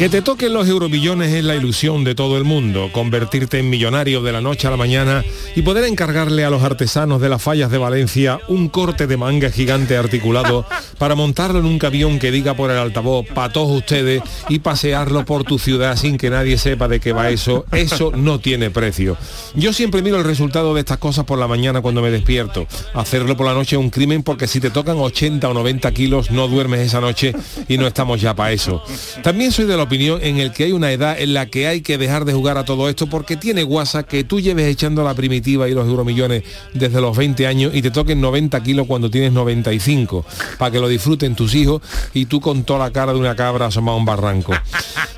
Que te toquen los euromillones es la ilusión de todo el mundo, convertirte en millonario de la noche a la mañana y poder encargarle a los artesanos de las fallas de Valencia un corte de manga gigante articulado para montarlo en un camión que diga por el altavoz, para todos ustedes, y pasearlo por tu ciudad sin que nadie sepa de qué va eso, eso no tiene precio. Yo siempre miro el resultado de estas cosas por la mañana cuando me despierto. Hacerlo por la noche es un crimen porque si te tocan 80 o 90 kilos no duermes esa noche y no estamos ya para eso. También soy de la opinión en el que hay una edad en la que hay que dejar de jugar a todo esto porque tiene guasa que tú lleves echando la primitiva y los euromillones desde los 20 años y te toquen 90 kilos cuando tienes 95, para que lo disfruten tus hijos y tú con toda la cara de una cabra asomada a un barranco.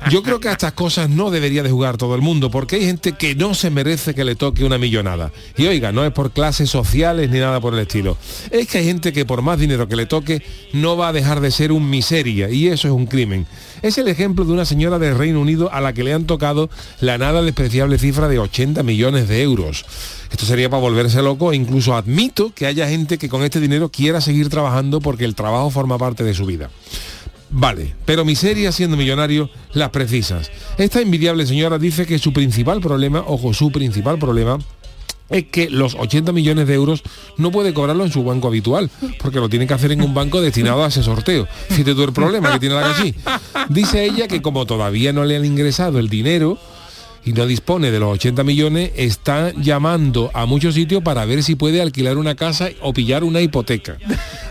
Yo creo que a estas cosas no debería de jugar todo el mundo porque hay gente que no se merece que le toque una millonada. Y oiga, no es por clases sociales ni nada por el estilo. Es que hay gente que por más dinero que le toque no va a dejar de ser un miseria y eso es un crimen. Es el ejemplo de una señora del Reino Unido a la que le han tocado la nada despreciable cifra de 80 millones de euros. Esto sería para volverse loco e incluso admito que haya gente que con este dinero quiera seguir trabajando porque el trabajo forma parte de su vida. Vale, pero miseria siendo millonario las precisas. Esta envidiable señora dice que su principal problema, ojo, su principal problema es que los 80 millones de euros no puede cobrarlo en su banco habitual, porque lo tiene que hacer en un banco destinado a ese sorteo. Fíjate tú el problema que tiene la cachí. Dice ella que como todavía no le han ingresado el dinero, y no dispone de los 80 millones, está llamando a muchos sitios para ver si puede alquilar una casa o pillar una hipoteca.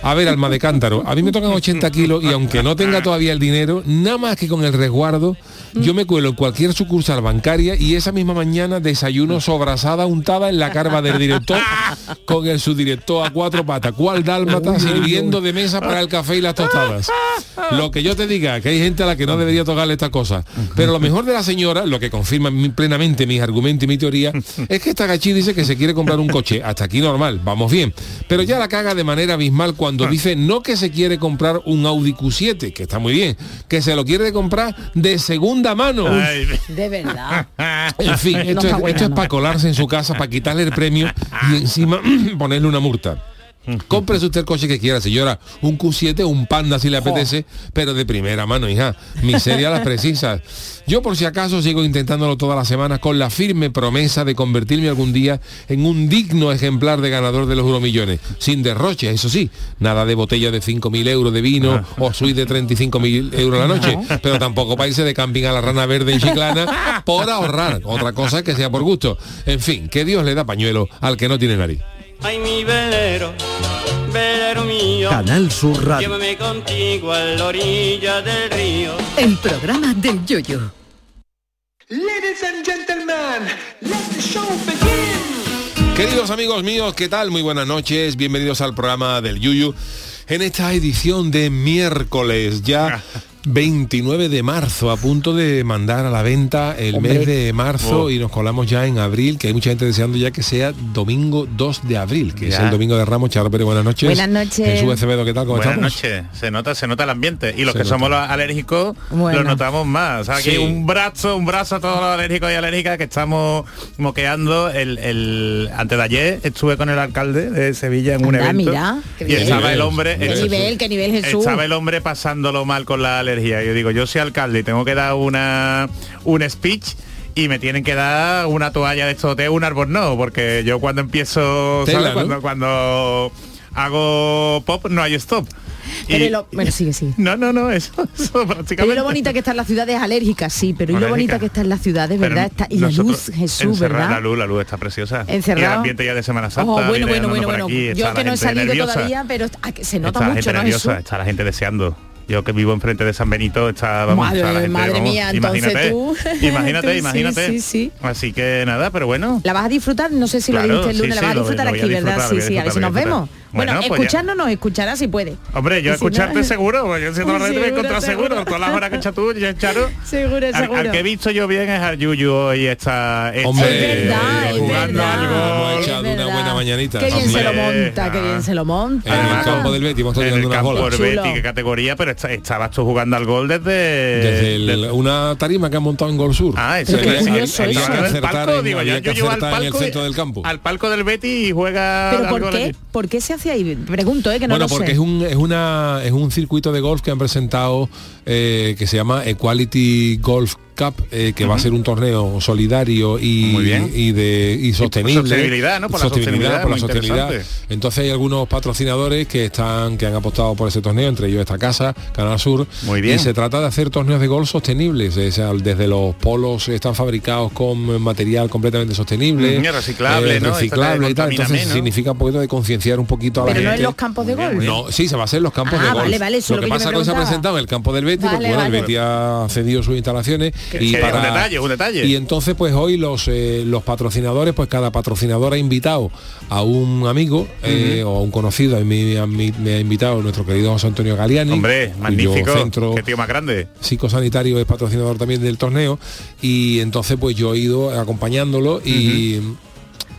A ver, alma de cántaro, a mí me tocan 80 kilos y aunque no tenga todavía el dinero, nada más que con el resguardo, yo me cuelo en cualquier sucursal bancaria y esa misma mañana desayuno sobrasada untada en la carva del director con el subdirector a cuatro patas, cual dálmata sirviendo de mesa para el café y las tostadas. Lo que yo te diga, que hay gente a la que no debería tocarle esta cosa. Pero lo mejor de la señora, lo que confirma mi- plenamente mis argumentos y mi teoría, es que esta gachí dice que se quiere comprar un coche. Hasta aquí normal, vamos bien. Pero ya la caga de manera abismal cuando dice no que se quiere comprar un Audi Q7, que está muy bien, que se lo quiere comprar de segunda mano. De verdad. En fin, esto, es, buena, esto es para colarse en su casa, para quitarle el premio y encima ponerle una multa. Cómprese usted el coche que quiera, señora, un Q7 o un Panda si le apetece, pero de primera mano, hija. Miseria las precisas. Yo por si acaso sigo intentándolo todas las semanas con la firme promesa de convertirme algún día en un digno ejemplar de ganador de los euromillones. Sin derroche, eso sí. Nada de botella de 5.000 euros de vino o suite de 35.000 euros la noche. Pero tampoco para irse de camping a la rana verde en Chiclana por ahorrar. Otra cosa que sea por gusto. En fin, que Dios le da pañuelo al que no tiene nariz. Ay, mi velero, velero mío. Canal Sur Radio. Llévame contigo a la orilla del río. El programa del Yoyo. Ladies and gentlemen, let the show begin. Queridos amigos míos, ¿qué tal? Muy buenas noches, bienvenidos al programa del Yuyu. En esta edición de miércoles, ya 29 de marzo, a punto de mandar a la venta el Hombre. mes de marzo Oh. y nos colamos ya en abril, que hay mucha gente deseando ya que sea domingo 2 de abril, que es el domingo de Ramos. Charo Pérez, buenas noches. Buenas noches. Jesús Acevedo, ¿qué tal? ¿Cómo Buenas estamos? noches. Se nota, se nota el ambiente. Y los Se que nota. somos los alérgicos Bueno. lo notamos más. O sea, aquí Sí. un brazo, un brazo a todos los alérgicos y alérgicas que estamos moqueando. El, el- antes de ayer estuve con el alcalde de Sevilla en un Anda, evento. mira, y estaba el hombre. Qué el- nivel, qué nivel Jesús. Estaba el hombre pasándolo mal con la alergia. Yo digo, yo soy alcalde y tengo que dar una un speech y me tienen que dar una toalla de esto de un árbol no, porque yo cuando empiezo, Tela, ¿sabes? ¿no? Cuando cuando hago pop no hay stop. Pero Y- lo, bueno, sigue, sigue. No, no, no, eso, eso Pero prácticamente. y lo bonita que están las ciudades alérgicas, sí, pero y lo bonita que está en las ciudades, ¿verdad? Está, y la luz, Jesús, ¿verdad? La luz, la luz está preciosa. Encerrado. Y el ambiente ya de Semana Santa. Oh, bueno, bueno, bueno, bueno. aquí, Yo la que no he salido nerviosa. todavía, pero ah, se nota está la mucho, gente ¿no, nerviosa, Jesús? está la gente deseando. Yo que vivo enfrente de San Benito, está vamos, Madre- está la gente, madre vamos, mía, entonces imagínate, tú- imagínate, tú imagínate. sí, sí. Así que nada, pero bueno. La vas a disfrutar, no sé si Claro, lo dijiste el lunes, sí, la vas a disfrutar a aquí, ¿verdad? Sí, a sí, a ver si nos a vemos. Bueno, Bueno, pues ya- escucharnos nos escuchará si puede. Hombre, yo si no- escucharte seguro, pues yo siento Uy, que te voy a seguro, encontrar seguro. seguro. Todas las horas que echas tú, ya, Charo. Seguro, Al, al seguro. que he visto yo bien es al Yuyu hoy está, está Hombre, Es verdad, es jugando al es echado una buena mañanita. Qué bien se lo monta, qué ah. bien se lo monta. En el campo del Betis hemos estado en el campo bolas. del. Betis, qué categoría, pero está- estabas tú jugando al gol desde... Desde el- una tarima que han montado en Gol Sur. Ah, eso es. acertar, palco, en, digo, yo- llevo al palco y- centro del campo. Al palco del Betis y juega ¿Pero al por qué? ¿Por qué se ahí? Pregunto, ¿eh? Que no bueno, lo porque sé. es un es una es un circuito de golf que han presentado eh, que se llama Equality Golf Cup, eh, que va a ser un torneo solidario y, Muy bien. y de y sostenible. sostenibilidad, ¿no? Por la sostenibilidad, por la. Entonces hay algunos patrocinadores que están que han apostado por ese torneo, entre ellos esta casa, Canal Sur. Muy bien. Y se trata de hacer torneos de golf sostenibles, o sea, desde los polos están fabricados con material completamente sostenible, reciclable, ¿no? reciclable y tal. Entonces significa un poquito de concienciar un poquito a la Pero no gente. en los campos de golf. No, sí, se va a hacer en los campos Ah, de golf. vale, vale, eso lo que lo que pasa es que se ha presentado en el campo del Betis, Vale, porque bueno, el. Betis ha cedido sus instalaciones y para un detalle, un detalle. Y entonces pues hoy los eh, los patrocinadores, pues cada patrocinador ha invitado a un amigo eh, o a un conocido, a mí, a mí me ha invitado nuestro querido José Antonio Galiani. Hombre, magnífico. centro Qué tío más grande. psicosanitario es patrocinador también del torneo y entonces pues yo he ido acompañándolo y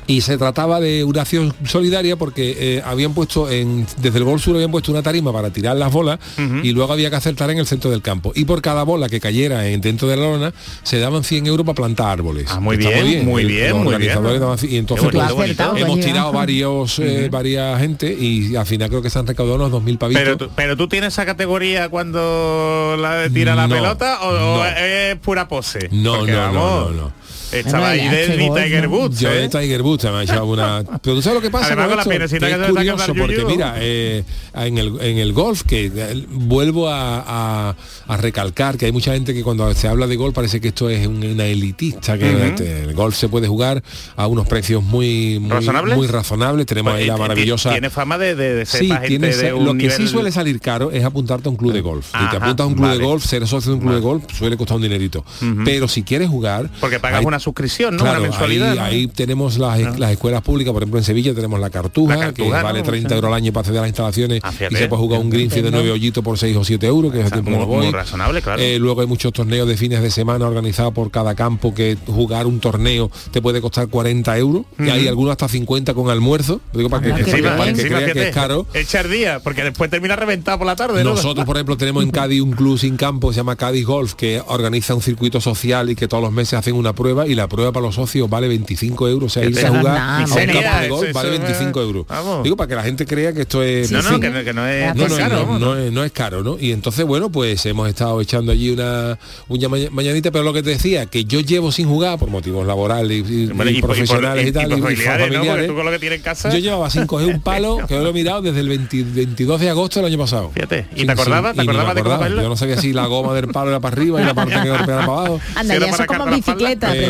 y se trataba de una acción solidaria porque eh, habían puesto en desde el Gol Sur habían puesto una tarima para tirar las bolas y luego había que acertar en el centro del campo. Y por cada bola que cayera en, dentro de la lona se daban 100 euros para plantar árboles. Ah, muy bien, muy bien, los muy organizadores bien. daban- y entonces Qué bonito, pues, hemos Pues, tirado varios eh, varias gente y al final creo que se han recaudado unos 2.000 pavitos. Pero tú, pero tú tienes esa categoría cuando la tira la No, pelota o, es pura pose. No, no, no, no, no. Estaba ahí de mi Tiger. Woods. Yo ¿eh? de Tiger Woods me ha echado una. Pero tú sabes lo que pasa Además, con la piernecita Que que es curioso porque mira, eh, en, el, en el golf que eh, vuelvo a, a- a recalcar que hay mucha gente que cuando se habla de golf parece que esto es un- una elitista, que este, el golf se puede jugar a unos precios muy muy ¿Razonables? muy razonables. Tenemos Pues, ahí la maravillosa. Tiene fama de, de, de ser Sí, gente tiene de ese- un lo que nivel... sí suele salir caro es apuntarte a un club de golf. si te apuntas a un club vale. de golf, ser socio de un club de golf suele costar un dinerito. Pero si quieres jugar, Porque pagas hay- una suscripción, ¿no? Claro, una mensualidad. ahí, ¿no? Ah. ahí tenemos las, las escuelas públicas, por ejemplo en Sevilla tenemos la Cartuja, La Cartuja, que vale ¿no? 30 Sí. euros al año para acceder a las instalaciones Ah, y se puede jugar un Greenfield de 9 hoyitos por 6 o 7 euros, que es el tiempo muy- razonable, claro. Eh, luego hay muchos torneos de fines de semana organizados por cada campo que jugar un torneo te puede costar 40 euros y hay algunos hasta 50 con almuerzo. Digo, para que, Ah, que- para es caro. Echar día, porque después termina reventado por la tarde, ¿no? Nosotros, por ejemplo, tenemos en Cádiz un club sin campo, se llama Cádiz Golf, que organiza un circuito social y que todos los meses hacen una prueba y la prueba para los socios vale 25 euros. O sea, irse a jugar nada, a un campo de eso vale es- 25 euros. vamos. Digo, para que la gente crea que esto es... No, no, que, no- que no es, no, no no, es caro. no, es, no es caro, ¿no? Y entonces, bueno, pues hemos estado echando allí una, una maña- mañanita, pero lo que te decía, que yo llevo sin jugar por motivos laborales y, y- Hombre, y y por- y por- profesionales y, y- y tal, y, familiares, ¿no? Familiares. tú con lo que tienes en casa- Yo llevaba sin coger un palo, que lo he mirado desde el 20 22 de agosto del año pasado. Fíjate, ¿y Sí, te acordabas? sí, ¿Te acordabas de cómo? Yo no sabía si la goma del palo era para arriba y la parte que golpeaba para abajo. Anda, ya eso como cargar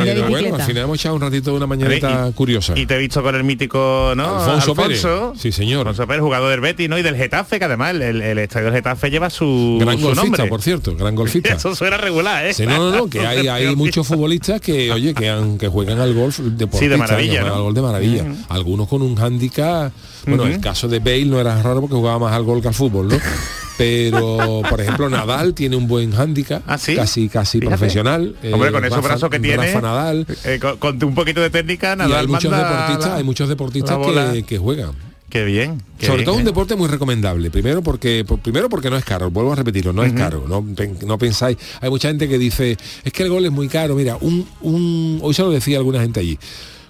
bicicleta, bueno, al final hemos echado un ratito de una mañanita Y- curiosa. Y te he visto con el mítico, ¿no? Alfonso Pérez. Sí, señor. Alfonso Pérez, jugador del Betis, ¿no? Y del Getafe, que además el, el- el estadio del Getafe lleva su, gran su golfista, nombre. por cierto, gran golfista. Eso suena regular, ¿eh? Sí, no, no, no, que hay, hay muchos futbolistas que, oye, que, han, que juegan al golf Sí, de maravilla, ¿no? al golf de maravilla. Algunos con un hándicap, bueno, el caso de Bale no era raro porque jugaba más al golf que al fútbol, ¿no? Pero, por ejemplo, Nadal tiene un buen hándicap, ¿Ah, sí? casi casi Fíjate. profesional. Hombre, eh, con esos brazos que tiene, Rafa Nadal. eh, con, con un poquito de técnica, Y Nadal hay muchos deportistas, la- hay muchos deportistas que, que juegan. Qué bien. qué Sobre bien, todo un deporte muy recomendable. Primero porque por- primero porque no es caro, vuelvo a repetirlo, no es caro. No, no pensáis. Hay mucha gente que dice, es que el gol es muy caro. Mira, un, un hoy se lo decía alguna gente allí.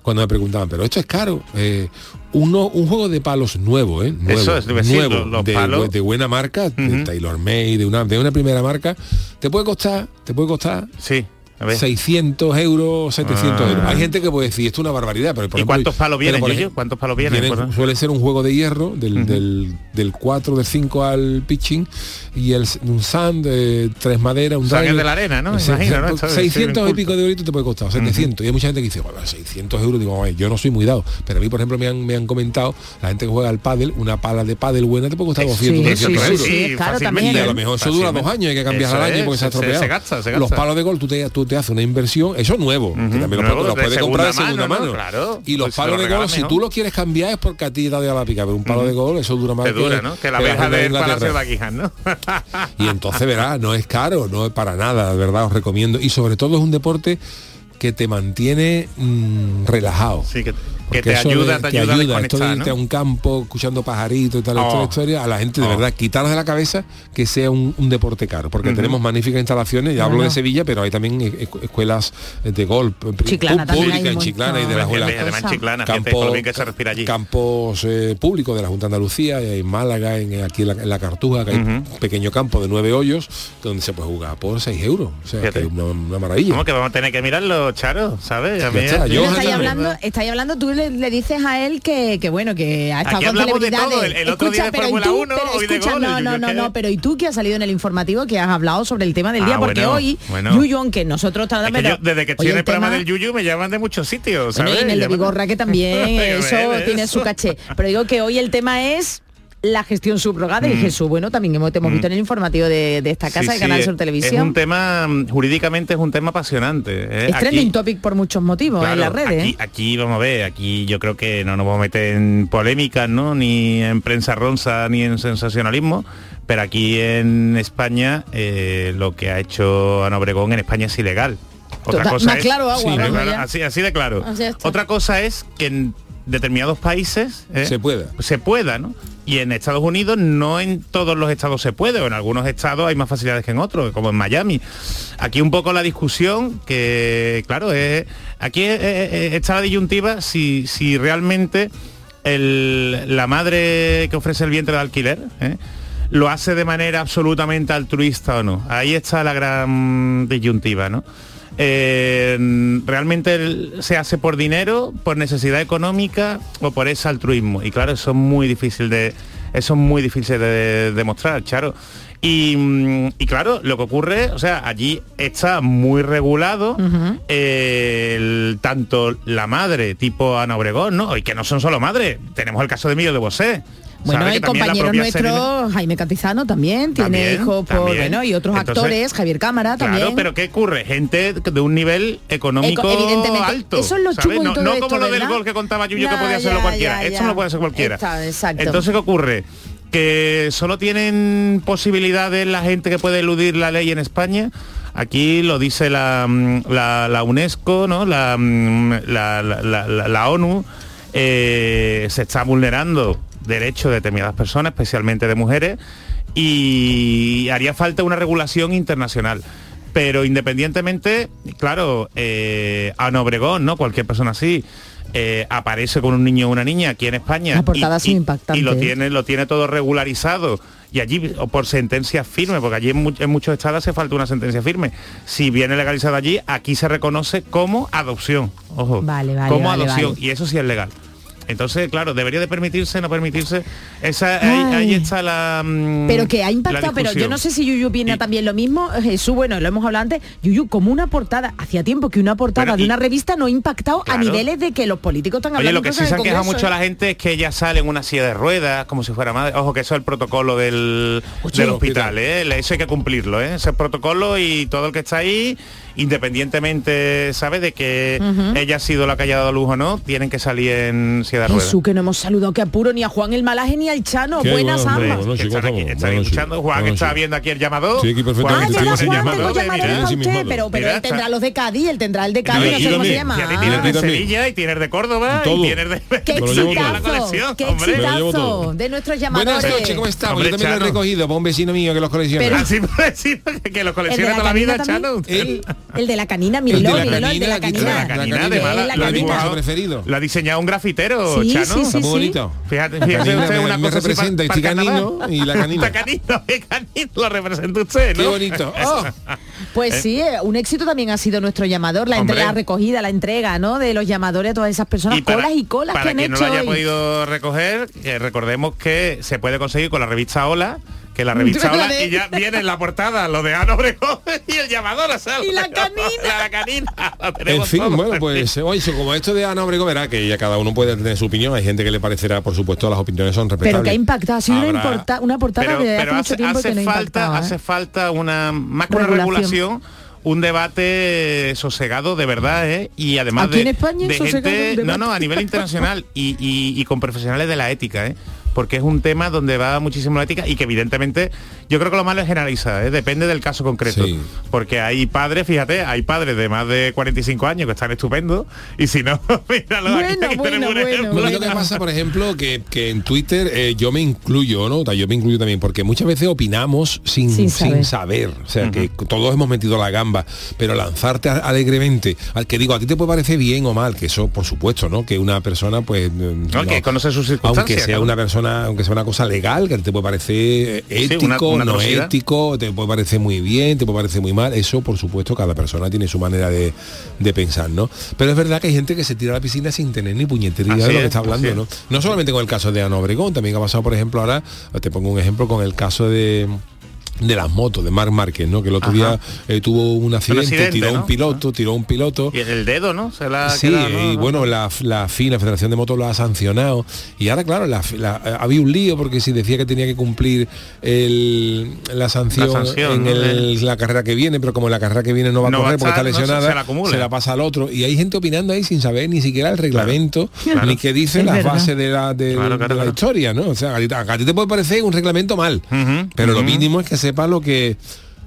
Cuando me preguntaban, pero esto es caro. Eh, uno, un juego de palos nuevo, ¿eh? Nuevo, Eso es, nuevo, los- los de, palos. de buena marca, de Taylor Made, de una, de una primera marca, te puede costar, te puede costar Sí. A ver. 600 euros, 700 Ah. euros. Hay gente que puede decir, esto es una barbaridad, pero por ¿Y ejemplo, cuántos palos vienen, por ejemplo, ¿Cuántos palos vienen? vienen- Pues, suele ser un juego de hierro del, del, del 4, del 5 al pitching y el, un sand, de tres maderas, un driver. de la arena, ¿no? Se- Imagino, ¿no? Esto de- 600 y sí, pico de euritos te puede costar, 700. Y hay mucha gente que dice, bueno, 600 euros, digo, "Ay, yo no soy muy dado. Pero a mí, por ejemplo, me han, me han comentado, la gente que juega al pádel, una pala de pádel buena te puede costar 200, Sí, 300 sí, euros. sí, fácilmente. también, Y a ¿eh? lo mejor eso dura dos años, hay que cambiar al año porque se ha estropeado. se gasta, se Los gasta. palos de gol tú te, tú te haces una inversión, eso es nuevo, que también los, nuevo, los de puedes comprar de segunda mano, mano. ¿no? Claro. Y los Pues palos lo de gol, si tú lo quieres cambiar es porque a ti te ha dado a la pica, pero un palo de gol, eso dura más Te dura, ¿no? Que la abeja del Palacio de. Buckingham, ¿no? Y entonces verás, no es caro, no es para nada, de verdad, os recomiendo. Y sobre todo es un deporte que te mantiene mm, relajado. Sí, que, que te ayuda, de- te ayuda a esto de desconectar, irte a un campo escuchando pajaritos y tal, toda la Oh. historia, a la gente de Oh. verdad, quitarnos de la cabeza que sea un, un deporte caro, porque tenemos magníficas instalaciones, ya hablo de Sevilla, pero hay también escuelas de golf también públicas en Chiclana y de la montón. escuela Además Chiclana, fíjate, Campo- con lo bien que se respira allí. campos eh, públicos de la Junta de Andalucía, en Málaga, en, aquí en la, en la Cartuja, que hay un pequeño campo de nueve hoyos, donde se puede jugar por 6 euros. O sea, que es una, una maravilla. ¿Cómo que vamos a tener que mirarlo, Charo? ¿Sabes? A Ya está, es- yo- estáis hablando, estáis hablando, tú le, le dices a él que, que bueno, que ha estado Aquí con de celebridades. todo, el- el otro día de pero ¿y Fórmula tú? 1, Pero hoy de escucha, gol, No, no, no, no, pero y tú que has salido en el informativo que has hablado sobre el tema del día, Ah, porque bueno, hoy, bueno. Yuyu, aunque nosotros Es que yo, desde que estoy en el el programa tema- del Yuyu me llaman de muchos sitios, Bueno, ¿sabes? y en el de Vigorra que también eso tiene su caché. Pero digo que hoy el tema es la gestión subrogada y Jesús, bueno, también hemos, te hemos visto en el informativo de, de esta casa Mm. Sí, de sí, Canal es- Sur Es Televisión. un tema, mm, jurídicamente es un tema apasionante. ¿eh? Es Aquí- trending topic por muchos motivos en Claro, las redes. Aquí, ¿eh? aquí vamos a ver, aquí yo creo que no nos vamos a meter en polémicas, ¿no? Ni en prensa ronza, ni en sensacionalismo. Pero aquí en España eh, lo que ha hecho Ana Obregón en España es ilegal. Otra Total- cosa más es, claro agua, Sí, así, así de claro. Así. Otra cosa es que en determinados países ¿eh? Se pueda. se pueda, ¿no? Y en Estados Unidos no en todos los estados se puede, o en algunos estados hay más facilidades que en otros, como en Miami. Aquí un poco la discusión que, claro, es, aquí es- es- es- está la disyuntiva si, si realmente el- la madre que ofrece el vientre de alquiler ¿eh? lo hace de manera absolutamente altruista o no. Ahí está la gran disyuntiva, ¿no? Eh, realmente se hace por dinero, por necesidad económica o por ese altruismo. Y claro, eso es muy difícil de, eso es muy difícil de demostrar, Charo. Y, mm, y claro, lo que ocurre, o sea, allí está muy regulado el- tanto la madre tipo Ana Obregón, ¿no? Y que no son solo madres, tenemos el caso de Emilio de Bosé. Bueno, hay compañeros nuestros, Jaime Cantizano también, tiene También, hijos por, también. bueno, y otros Entonces, actores, Javier Cámara también. Claro, pero ¿qué ocurre? Gente de un nivel económico Eco- evidentemente. alto. Eso es lo ¿sabes? No, no esto, como lo del ¿verdad? gol que contaba Yuyo que podía hacerlo ya, cualquiera. ya, Esto no lo puede hacer cualquiera. Está, exacto. Entonces, ¿qué ocurre? Que solo tienen posibilidades la gente que puede eludir la ley en España. Aquí lo dice la, mm, la, la UNESCO, ¿no? La, mm, la, la- la- la- la ONU. eh, se está vulnerando derechos de determinadas personas, especialmente de mujeres, y haría falta una regulación internacional. Pero independientemente, claro, eh, Ana Obregón, ¿no? Cualquier persona así. eh, aparece con un niño o una niña aquí en España La portada y, y- lo tiene lo tiene todo regularizado y allí o por sentencia firme porque allí en, mu- en muchos estados hace falta una sentencia firme si viene legalizado allí aquí se reconoce como adopción ojo Vale, vale, como vale, adopción y eso sí es legal entonces claro debería de permitirse no permitirse esa ahí, está la mm, Pero que ha impactado, pero yo no sé si Yuyu Y- también lo mismo. Jesús, bueno, lo hemos hablado antes. Yuyu, como una portada, hacía tiempo que una portada Bueno, de y- una revista no ha impactado Claro. a niveles de que los políticos están Oye, hablando lo que sí se han quejado mucho a la gente es que ella sale en una silla de ruedas, como si fuera madre. Ojo, que eso es el protocolo del, Oye. del hospital, ¿eh? Eso hay que cumplirlo, ¿eh? Ese protocolo y todo el que está ahí, independientemente, ¿sabe? De que ella ha sido la que haya dado luz o no, tienen que salir en silla de. Jesús, que no hemos saludado que apuro ni a Juan el Malaje ni al Chano. Qué Buenas ambas. Bueno, están aquí, estamos. están Bueno, escuchando. Juan Bueno, está viendo aquí el llamado. Sí, aquí Ah, perfectamente. sin Juan, llamado. tengo usted, pero, él tendrá los de Cádiz, él tendrá el de Y Cádiz, no sé cómo se llama. Y a ti Ah. tienes de. Sevilla y tienes de Córdoba y tienes de... Qué exitazo, qué exitazo de nuestros Buenas llamadores. noches, ¿cómo estamos? Hombre, Yo también lo he recogido para un vecino mío que los colecciona. Pero- Así por decir que los colecciona toda la vida, Chano. El de la canina, El de míralo, la míralo, el de canina, la canina. La canina, El además, de la- la lo ha canina. preferido. Lo ha diseñado un grafitero, Sí, Chano. sí, sí, Está muy sí. bonito. Fíjate, fíjate usted me- una me cosa representa, este el canino y la canina. Canino, el canino lo representa usted, Qué ¿no? bonito. Oh, Pues sí, eh, un éxito también ha sido nuestro llamador, la, entre- Hombre. la recogida, la entrega, ¿no? De los llamadores a todas esas personas, para- colas y colas para que han quien no hecho lo haya hoy. podido recoger, eh, recordemos que se puede conseguir con la revista Hola, que la revista Hola y ya viene en la portada lo de Ana Obregón y el llamador a Sal. Y la canina. La, canina. En fin, todo. bueno, pues oye, eso, como esto de Ana Obregón, verá que ya cada uno puede tener su opinión. Hay gente que le parecerá, por supuesto, las opiniones son respetables. Pero que ha impactado, ha sido una, Habrá- importa- una portada pero, de hace pero mucho hace, tiempo hace que no falta impactaba, ¿eh? hace falta una más que una Regulación. regulación un debate sosegado de verdad ¿eh? y además Aquí de, en España de gente no no a nivel internacional y, y- y con profesionales de la ética ¿eh? Porque es un tema donde va muchísimo la ética y que evidentemente yo creo que lo malo es generalizar, ¿eh? depende del caso concreto. Sí. Porque hay padres, fíjate, hay padres de más de 45 años que están estupendos y si no, míralo, aquí, Bueno, aquí bueno, tenemos un bueno. ejemplo. Bueno, lo que pasa, por ejemplo, que, que en Twitter eh, yo me incluyo, ¿no? Yo me incluyo también, porque muchas veces opinamos sin, Sin sin saber. O sea, que todos hemos metido la gamba, pero lanzarte alegremente, al que digo, a ti te puede parecer bien o mal, que eso, por supuesto, ¿no? Que una persona, pues... No, que conoce sus circunstancias, Aunque sea una persona, aunque sea una cosa legal, que te puede parecer Sí, ético, una- una no atrocidad. ético, te puede parecer muy bien, te puede parecer muy mal. Eso, por supuesto, cada persona tiene su manera de, de pensar, ¿no? Pero es verdad que hay gente que se tira a la piscina sin tener ni puñetería Así de lo que es, está hablando, ¿no? es. No solamente con el caso de Ana Obregón, también ha pasado, por ejemplo, ahora, te pongo un ejemplo con el caso de de las motos de Marc Márquez, ¿no? Que el otro Ajá. día eh, tuvo un accidente, accidente, tiró ¿no? un piloto, tiró un piloto. Y el dedo, ¿no? Se la Sí, quedado, ¿no? y ¿no? bueno, la, la FIN, la Federación de Motos lo ha sancionado. Y ahora, claro, la, la- había un lío porque si decía que tenía que cumplir el- la sanción, La sanción, en la carrera que viene, pero como la carrera que viene no va No a va a correr porque está no, se- lesionada, se la pasa al otro. Y hay gente opinando ahí sin saber ni siquiera el reglamento, Claro. ni que dice Es las verdad. bases de la, de, Claro, claro, de la claro. historia, ¿no? O sea, a ti, a ti te puede parecer un reglamento mal, pero lo mínimo es que palo que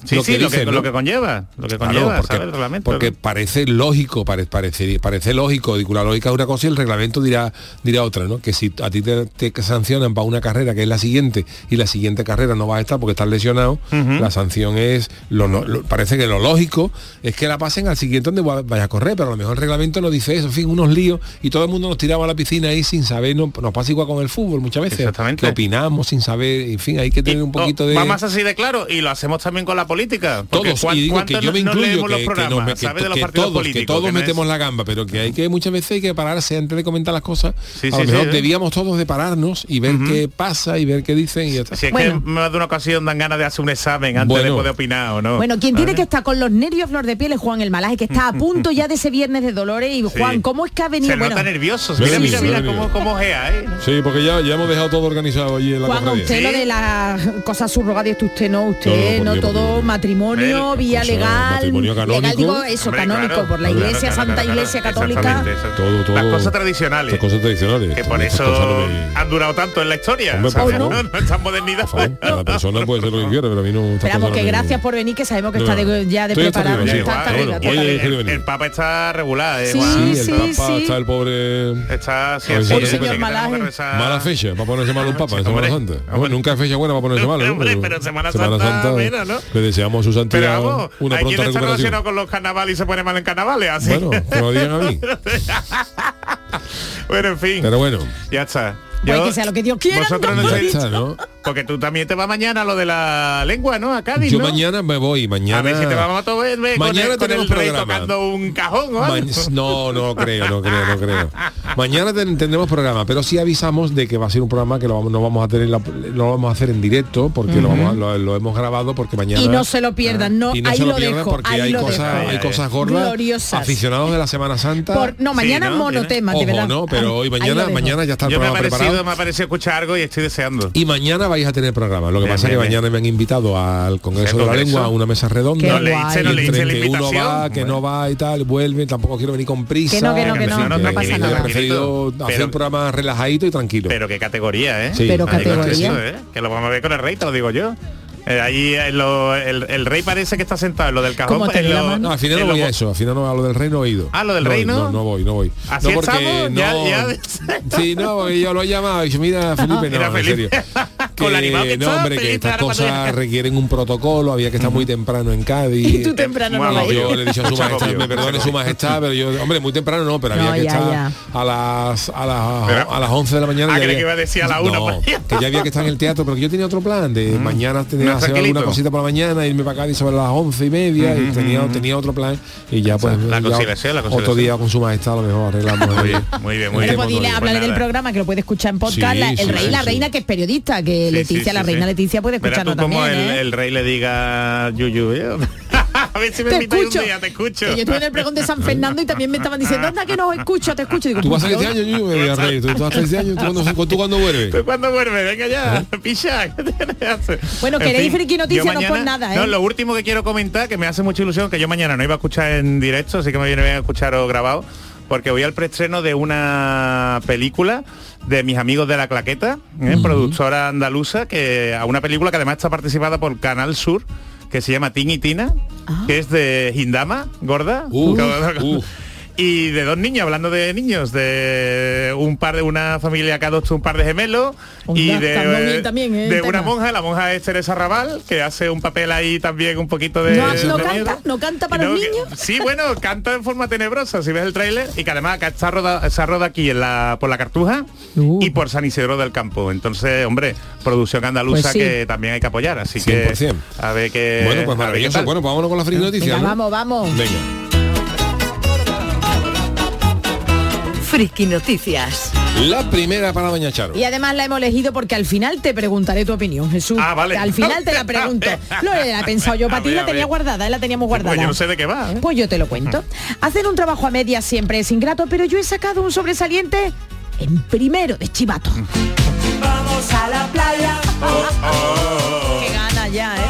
sepa lo que... Sí, sí, lo, que, ¿no? lo que conlleva, lo que Claro, conlleva, porque, ¿sabes? El reglamento. porque ¿no? parece lógico, pare- parece, parece lógico, digo, la lógica es una cosa y el reglamento dirá, dirá otra, ¿no? Que si a ti te, te sancionan para una carrera que es la siguiente y la siguiente carrera no vas a estar porque estás lesionado, la sanción es, lo, lo- parece que lo lógico es que la pasen al siguiente donde va- vaya a correr, pero a lo mejor el reglamento no dice eso, en fin, unos líos y todo el mundo nos tiraba a la piscina ahí sin saber, no, nos pasa igual con el fútbol muchas veces, Exactamente. que opinamos sin saber, en fin, hay que tener Y, un poquito de... Va más así de claro y lo hacemos también con la política. Porque todos y digo que ¿cuántos yo me no- incluyo que, que programas, nos me- que ¿sabes? de los que todos, que todos que no es- metemos la gamba pero que hay que muchas veces hay que pararse antes de comentar las cosas Sí, a sí, lo mejor sí, debíamos todos de pararnos y ver qué pasa y ver qué dicen y ya está. Si es Bueno. que más de una ocasión dan ganas de hacer un examen antes Bueno. de poder opinar o no. Bueno, quien tiene que estar con los nervios flor de piel es Juan el Malaje, que está a punto ya de ese viernes de dolores. Y Juan, ¿cómo es que ha venido? Se bueno, nota nervioso. Sí, Mira, mira, mira cómo, ¿eh? Sí, porque ya, ya hemos dejado todo organizado allí en la Juan, usted lo de las cosas subrogadas, esto usted no, usted No, todo Matrimonio, vía cosa, legal, matrimonio legal canónico. digo eso, Hombre, canónico, claro. por la iglesia, claro, Santa claro, Iglesia Católica. eso. Todo, todo. Las cosas tradicionales. Las cosas tradicionales. que por eso no me- han durado tanto en la historia. Hombre, ¿sabes? por no, favor. no están modernidad. Por favor, cada persona puede hacer lo que quiera, pero a mí no... Esperamos que no gracias por venir, que sabemos que No, está de- ya de preparado. el, Papa está regular. Sí? Sí, está el pobre... Está señor Mala fecha para ponerse malo un papa en Semana Santa. nunca es fecha buena para ponerse malo. ¿no? Hombre, pero Semana Santa, mira, ¿no? Deseamos a su Pero santidad vamos, una hay quien pronta está recuperación. relacionado con los carnavales y se pone mal en carnavales, así. Bueno, que lo digan a mí. bueno, en fin, Pero bueno, ya está. Pues que sea lo que Dios quiera, Vosotros no no está, ¿no? Porque tú también te vas mañana a lo de la lengua, ¿no? A Cádiz, Yo ¿no? mañana me voy, mañana... A ver si te vamos a todo ver ver con Mañana el, con tenemos el rey programa. tocando un cajón o algo. Ma- No, no creo, no creo, no creo. Mañana ten- tendremos programa, pero sí avisamos de que va a ser un programa que lo vamos, no vamos a tener, la- lo vamos a hacer en directo porque lo, vamos a- lo, lo hemos grabado porque mañana Y no se lo pierdan, no, y no ahí se lo lo pierdan dejo, porque ahí hay lo cosas, dejo. hay cosas gordas, Gloriosas. aficionados de la Semana Santa. Por- no, mañana ¿no? monotema, de verdad. no, pero hoy mañana, mañana ya está el programa parecido, preparado. me ha parecido escuchar algo y estoy deseando. Y mañana vais a tener programa. Lo que Bien, pasa es que mañana me han invitado al Congreso ¿El de la Congreso? Lengua, a una mesa redonda. No leíste, no entre la que uno invitación. va, que no va y tal, vuelve, tampoco quiero venir con prisa. Que no, que no, que no, no, no pasa nada. hacer Pero- un programa relajadito y tranquilo. Pero qué categoría, ¿eh? Sí, Pero categoría. ¿eh? Que lo vamos a ver con el rey, te lo digo yo. Eh, ahí eh, lo- el, el rey parece que está sentado en lo del cajón. No, al final no voy lo- a eso, al final no a lo del rey no he ido. Ah, lo del no, rey, ¿no? No, no voy, no voy. Así no porque estamos, no. ya- Sí, no, yo lo he llamado y dicho, mira Felipe, Mira, no, Felipe. en con la que no, hombre, que estas cosas requieren un protocolo, había que estar muy temprano en Cádiz. Y tú temprano no bueno, ir. Yo le he dicho a su majestad, me perdone su majestad, pero yo, hombre, muy temprano no, pero había No, que ya, estar ya. a las a las Pero- a las 11 de la mañana. Ah, ya creí había- que iba a decir a la una, No, que ya había que estar en el teatro, pero que yo tenía otro plan de mañana tenía que Más hacer alguna cosita por la mañana, irme para Cádiz sobre las 11 y media y tenía, tenía otro plan y ya pues la ya conciliación, la otro conciliación. día con su majestad a lo mejor arreglamos. Muy bien, muy bien, muy bien. pues háblale del programa que lo puede escuchar en podcast. La- el rey, la reina que es periodista, que Sí, Leticia, sí, la sí, reina sí. Leticia puede Verás escucharlo tú cómo también. el, ¿eh? el rey le diga Yuyu. ¿eh? a ver si me te escucho. un día, te escucho. Que Yo estuve en el pregón de San Fernando y también me estaban diciendo, anda que no escucho, te escucho. Digo, Tú vas a "Pues 13 yo- años, yo me voy a reír. Tú, tú vas a 13 años, ¿tú cuándo vuelves? ¿Tú cuándo vuelve? Venga ya, picha. ¿qué tienes que hacer? Bueno, En queréis friki noticias, yo no por nada, ¿eh? No, lo último que quiero comentar, que me hace mucha ilusión, que yo mañana no iba a escuchar en directo, así que me viene bien escucharos grabado, porque voy al preestreno de una película de mis amigos de La Claqueta, ¿eh? productora andaluza, que a una película que además está participada por Canal Sur, que se llama Tin y Tina, que es de Hindama, gorda. Y de dos niños, hablando de niños, de un par de una familia que adopta un par de gemelos y también, ¿eh? de una monja, la monja es Teresa Raval, que hace un papel ahí también un poquito de. No- no de canta, miedo. no canta para Y los que- niños. Sí, bueno, canta en forma tenebrosa, si ves el tráiler, y que además acá está roda, se ha rodado aquí en la, por la Cartuja Uh. y por San Isidro del Campo. Entonces, hombre, producción andaluza Pues sí. que también hay que apoyar, así 100%. que a ver qué. Bueno, pues maravilloso. Bueno, pues vámonos con la noticia. Venga, ¿no? vamos, vamos. Venga. Friki Noticias. La primera para Doña Charo. Y además la hemos elegido porque al final te preguntaré tu opinión, Jesús. Ah, vale. Al final te la pregunto. Lo la he pensado yo para ti, la tenía guardada, ¿eh? la teníamos Pues guardada. yo no sé de qué va. ¿eh? Pues yo te lo cuento. Hacer un trabajo a medias siempre es ingrato, pero yo he sacado un sobresaliente en primero de chivato. Vamos a la playa. Qué gana ya, ¿eh?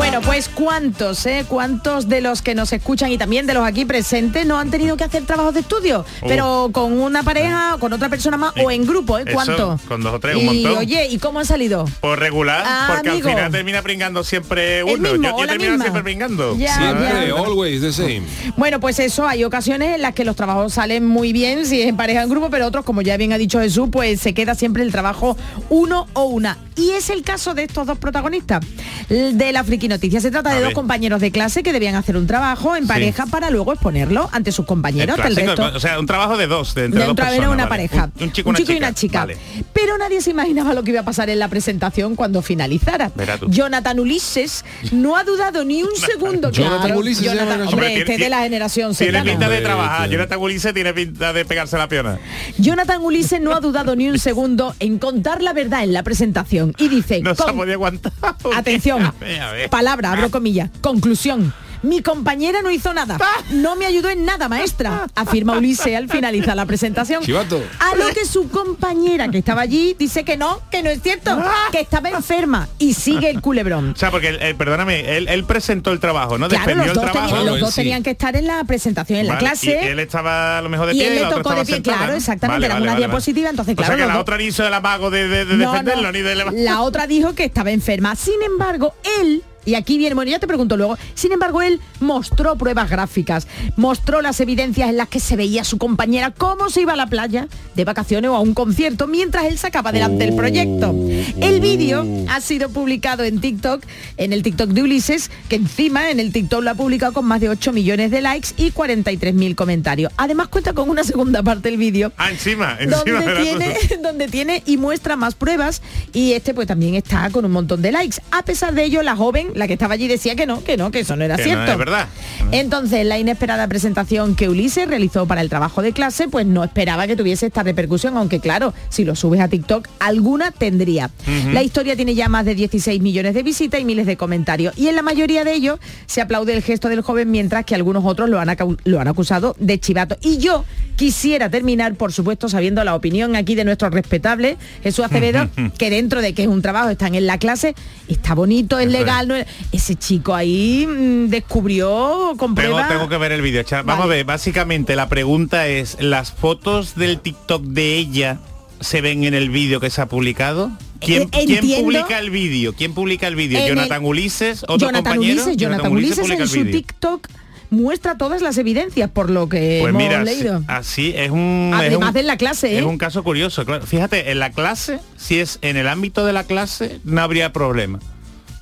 Bueno, pues cuántos, ¿eh? Cuántos de los que nos escuchan y también de los aquí presentes no han tenido que hacer trabajos de estudio, pero con una pareja, con otra persona más o en grupo, ¿eh? Con dos o tres, un y, montón. Oye, ¿y cómo han salido? Por regular, Ah, porque amigo. al final termina pringando siempre uno. mismo, yo termino misma. siempre pringando. Siempre, always the same. Bueno, pues eso, hay ocasiones en las que los trabajos salen muy bien si es en pareja o en grupo, pero otros, como ya bien ha dicho Jesús, pues se queda siempre el trabajo uno o una. Y es el caso de estos dos protagonistas de la Friki Noticia. Se trata A de dos ver. compañeros de clase que debían hacer un trabajo en pareja para luego exponerlo ante sus compañeros. el clásico, resto. o sea, un trabajo de dos, de entre de dos personas. una vale. pareja. Un, un chico, una y una chica. Vale. Pero nadie se imaginaba lo que iba a pasar en la presentación cuando finalizara. Jonathan Ulises no ha dudado ni un segundo. Jonathan Claro, Ulises se Jonathan- hombre, Hombre, este tiene- de la generación Tiene pinta de trabajar. Jonathan Ulises tiene pinta de pegarse la piona. Jonathan Ulises no ha dudado ni un segundo en contar la verdad en la presentación y dice, No se ha con- podido aguantar. atención, A ver, a ver. Palabra, abro comillas, conclusión. Mi compañera no hizo nada. No me ayudó en nada, maestra, afirma Ulises al finalizar la presentación. Chivato. A lo que su compañera que estaba allí dice que no, que no es cierto, que estaba enferma y sigue el culebrón. O sea, porque, eh, perdóname, él, él presentó el trabajo, ¿no? Claro, Defendió los dos, el trabajo. tenían, los Claro, dos sí. tenían que estar en la presentación, en la Vale, clase. Y él estaba a lo mejor de Y pie él le tocó de pie, sentada, claro, ¿no? exactamente, era una diapositiva, entonces, O claro, sea que la dos- otra no hizo el amago de, de- de No, defenderlo no. ni de levantar. La otra dijo que estaba enferma. Sin embargo, él y aquí viene, bueno, ya te pregunto luego, sin embargo, él mostró pruebas gráficas, mostró las evidencias en las que se veía a su compañera cómo se iba a la playa de vacaciones o a un concierto mientras él sacaba adelante el proyecto. El vídeo ha sido publicado en TikTok, en el TikTok de Ulises, que encima en el TikTok lo ha publicado con más de 8 millones de likes y 43.000 comentarios. Además cuenta con una segunda parte del vídeo Ah, encima, encima. donde tiene, donde tiene y muestra más pruebas y este pues también está con un montón de likes. A pesar de ello, la joven, la que estaba allí decía que no, que no, que eso no era Que no cierto. es verdad. Entonces, la inesperada presentación que Ulises realizó para el trabajo de clase, pues no esperaba que tuviese esta repercusión, aunque claro, si lo subes a TikTok, alguna tendría. La historia tiene ya más de 16 millones de visitas y miles de comentarios. Y en la mayoría de ellos se aplaude el gesto del joven, mientras que algunos otros lo han, lo han acusado de chivato. Y yo quisiera terminar, por supuesto, sabiendo la opinión aquí de nuestro respetable Jesús Acevedo, que dentro de que es un trabajo, están en la clase, está bonito, es. legal, no es- ese chico ahí mm, descubrió con Tengo, prueba. tengo que ver el vídeo. Vamos a ver, básicamente la pregunta es, ¿las fotos del TikTok de ella se ven en el vídeo que se ha publicado? ¿Quién, Eh, quién publica el vídeo? ¿Quién publica el vídeo? ¿Jonathan el- Ulises? ¿Otro Jonathan compañero? Ulises, Jonathan Ulises en su. TikTok muestra todas las evidencias por lo que Pues hemos mira, leído. así, es un... es Además un- de en la clase, ¿eh? Es un caso curioso. Fíjate, en la clase, si es en el ámbito de la clase, no habría problema.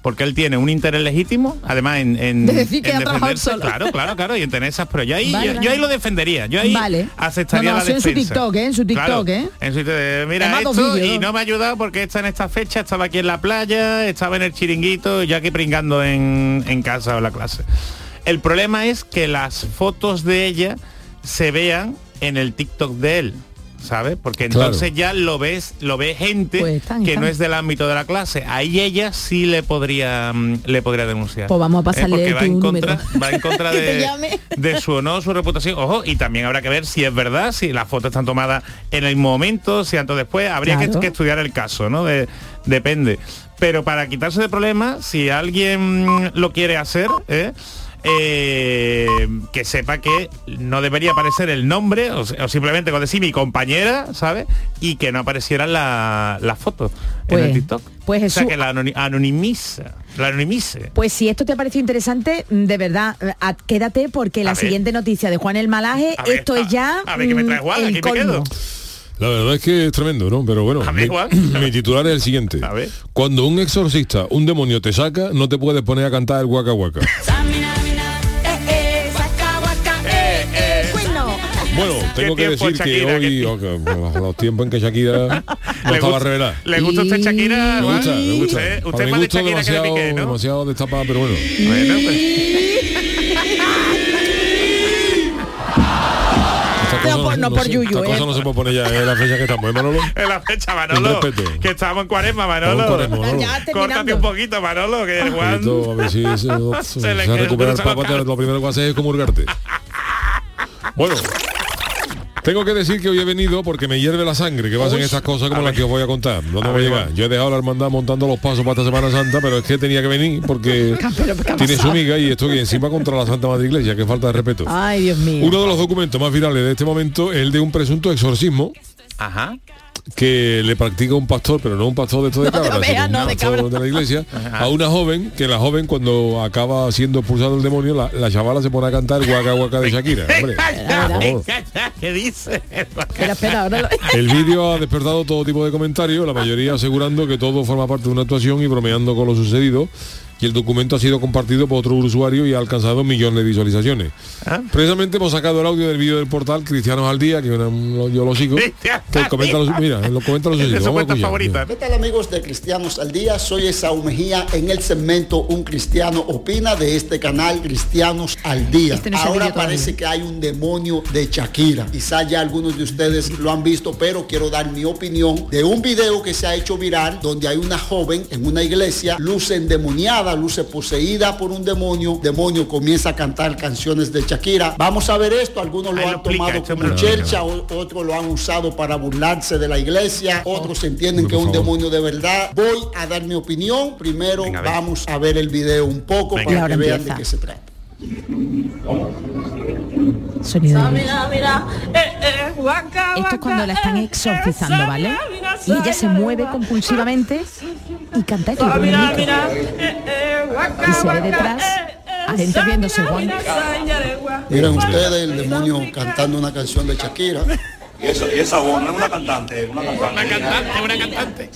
Porque él tiene un interés legítimo, además en, en, De decir que en defenderse. solo. Claro, claro, claro, y en tener esas pero yo ahí, Vale, yo, vale. yo ahí lo defendería. Yo ahí Vale. aceptaría No, no, la eso en su defensa. TikTok, ¿eh? En su TikTok, Claro, ¿eh? En su TikTok, mira esto y ¿no? me ha ayudado porque está en esta fecha, estaba aquí en la playa, estaba en el chiringuito, ya aquí pringando en, en casa o la clase. El problema es que las fotos de ella se vean en el TikTok de él. ¿Sabes? Porque Claro. entonces ya lo ves, lo ve gente Pues están, que están. no es del ámbito de la clase. Ahí ella sí le podría mm, le podría denunciar. Pues vamos a pasarle porque va tu en contra, número. va en contra Que te de, su honor, su reputación. Ojo, y también habrá que ver si es verdad, si las fotos están tomadas en el momento, si antes o después. Habría Claro. que, estudiar el caso, ¿no? De- depende. Pero para quitarse de problemas, si alguien mm, lo quiere hacer, ¿eh? Eh, que sepa que no debería aparecer el nombre o, o simplemente con decir mi compañera, ¿sabes? Y que no aparecieran la- las fotos en el Pues- TikTok. pues o sea, Jesús- que la anoni- anonimiza, la anonimice. Pues si esto te ha parecido interesante, mm, de verdad, eh, a- quédate porque la ver. siguiente noticia de Juan el Malaje, A esto a- es ya a ver, ¿qué me traes, mm, Juan? el Aquí me quedo. La verdad es que es tremendo, ¿no? Pero bueno, mi, Juan. mi titular es el siguiente. A ver. Cuando un exorcista, un demonio te saca, no te puedes poner a cantar el guaca guaca. Tengo que tiempo, decir que hoy, ¿Qué ok, los tiempos en que Shakira no ¿Le estaba gusta- revelada. ¿Le gusta a usted Shakira? Me gusta, me gusta. Usted, usted mi es más de gusto Shakira que de demasiado, Piqué, ¿no? demasiado destapada, pero bueno. Bueno, pues, Esta No por- no por se- yuyu, esta ¿eh? cosa no se puede poner ya en la fecha que estamos, ¿eh, Manolo? en la fecha, Manolo. Que estamos en cuaresma, Manolo. Estamos en cuaresma, Manolo. Ya Córtate un poquito, Manolo, que el Juan... Esto, a ver si se, se, Se le se queda recupera el lo primero que hacer es comulgarte. Bueno, tengo que decir que hoy he venido porque me hierve la sangre, que pasen estas cosas como las que os voy a contar. ¿Dónde A voy a ver, llegar? Yo he dejado la hermandad montando los pasos para esta Semana Santa, pero es que tenía que venir porque Pero, ¿qué ha tiene su amiga y estoy encima contra la Santa Madre Iglesia, que falta de respeto. Ay, Dios mío. Uno de los documentos más virales de este momento es el de un presunto exorcismo Ajá. Que le practica un pastor, pero no un pastor de esto de No cabra, sino un no, de pastor cabra. de la iglesia, a una joven, que la joven cuando acaba siendo expulsado el demonio, la, la chavala se pone a cantar guaca guaca de Shakira. Hombre. ¿Qué dice? Espera, espera, ahora lo- El vídeo ha despertado todo tipo de comentarios, la mayoría asegurando que todo forma parte de una actuación y bromeando con lo sucedido. Y el documento ha sido compartido por otro usuario y ha alcanzado millones de visualizaciones. Ah. Precisamente hemos sacado el audio del vídeo del portal Cristianos al Día, que una- yo lo sigo, que comenta los, mira, lo comenta los Es su favorita. ¿Qué tal amigos de Cristianos al Día? Soy Esaú Mejía en el segmento Un Cristiano Opina de este canal Cristianos al Día. Este no Ahora parece que hay un demonio de Shakira. Quizá ya algunos de ustedes lo han visto, pero quiero dar mi opinión de un video que se ha hecho viral donde hay una joven en una iglesia, luce endemoniada, luce poseída por un demonio. Demonio comienza a cantar canciones de Shakira. Vamos a ver esto. Algunos lo Ahí han tomado es como chercha, otros lo han usado para burlarse de la iglesia, otros entienden que es un demonio de verdad. Voy a dar mi opinión. Primero Venga, a ver. vamos a ver el video un poco Venga. Y para ahora que vean empieza. de qué se trata. Sonido Mira, mira, eh, eh, Esto es cuando la están exorcizando, ¿vale? Y ella se mueve compulsivamente y canta esto. Ah, eh, eh, Y se ve detrás eh, a gente viéndose, Juan. Miren ustedes el demonio cantando una canción de Shakira. Y esa, y esa voz, no es una cantante, una cantante. Una cantante, una cantante.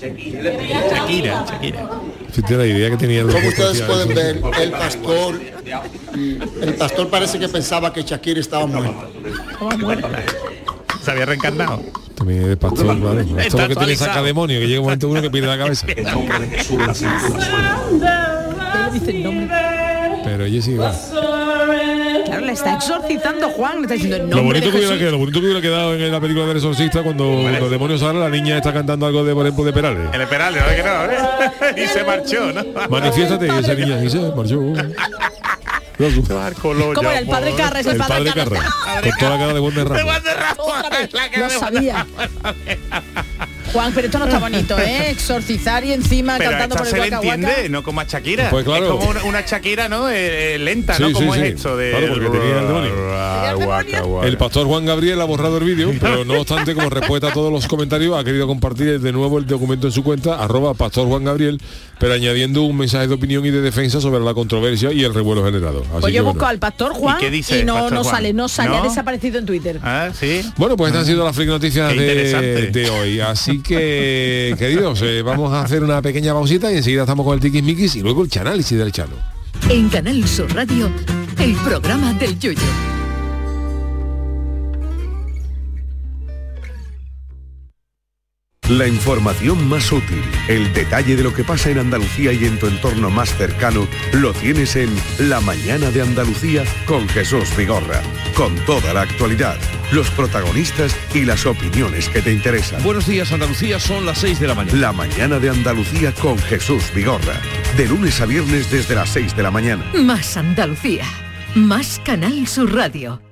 Shakira, Shakira. Fíjate la idea que tenía el Como ustedes pueden eso. ver, el pastor, el pastor parece que pensaba que Shakira estaba muerta. Se había reencarnado. También de pastor, claro. Esto es lo que tiene saca demonio, que llega un momento uno que pierde la cabeza. De. Pero ella sí va. Claro, la está exorcizando Juan, le está diciendo el Lo nombre bonito, de que hubiera quedado, lo bonito que hubiera quedado en la película del exorcista cuando los demonios salen, la niña está cantando algo de, por ejemplo, de Perales. El Esperale, ¿no? Que no, ¿eh? Y se marchó, ¿no? Manifiéstate esa niña y se marchó. Loco. ¿Cómo era? El padre Carra, es el, El padre Carra, con toda la cara de De la cara de sabía. Juan, pero esto no está bonito, ¿eh? Exorcizar y encima Pero cantando esta por se el le Waka. entiende, no como a Shakira. Pues claro. Es como una, una Shakira, ¿no? Eh, eh, lenta, ¿no? Sí, Como sí, es sí. esto de... Claro, porque tenía el demonio. El pastor Juan Gabriel ha borrado el vídeo, pero no obstante, como respuesta a todos los comentarios, ha querido compartir de nuevo el documento en su cuenta, arroba pastor Juan Gabriel, pero añadiendo un mensaje de opinión y de defensa sobre la controversia y el revuelo generado. Así Pues yo bueno. busco al pastor Juan ¿Y qué dice no, no Juan? sale, no sale, ha desaparecido en Twitter. Ah, sí. Bueno, pues estas han sido las freak noticias de, de hoy. Así que, queridos, eh, vamos a hacer una pequeña pausita y enseguida estamos con el tiquismiquis y luego el análisis del Chano. En Canal Sur Radio, el programa del Yoyo. La información más útil, el detalle de lo que pasa en Andalucía y en tu entorno más cercano, lo tienes en La Mañana de Andalucía con Jesús Vigorra. Con toda la actualidad, los protagonistas y las opiniones que te interesan. Buenos días Andalucía, son las 6 de la mañana. La Mañana de Andalucía con Jesús Vigorra. De lunes a viernes desde las 6 de la mañana. Más Andalucía. Más Canal Sur Radio.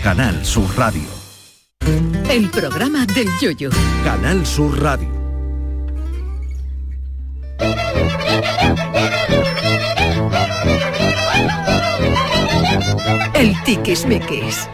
Canal Sur Radio. El programa del Yoyo. Canal Sur Radio. El tiquismiquis.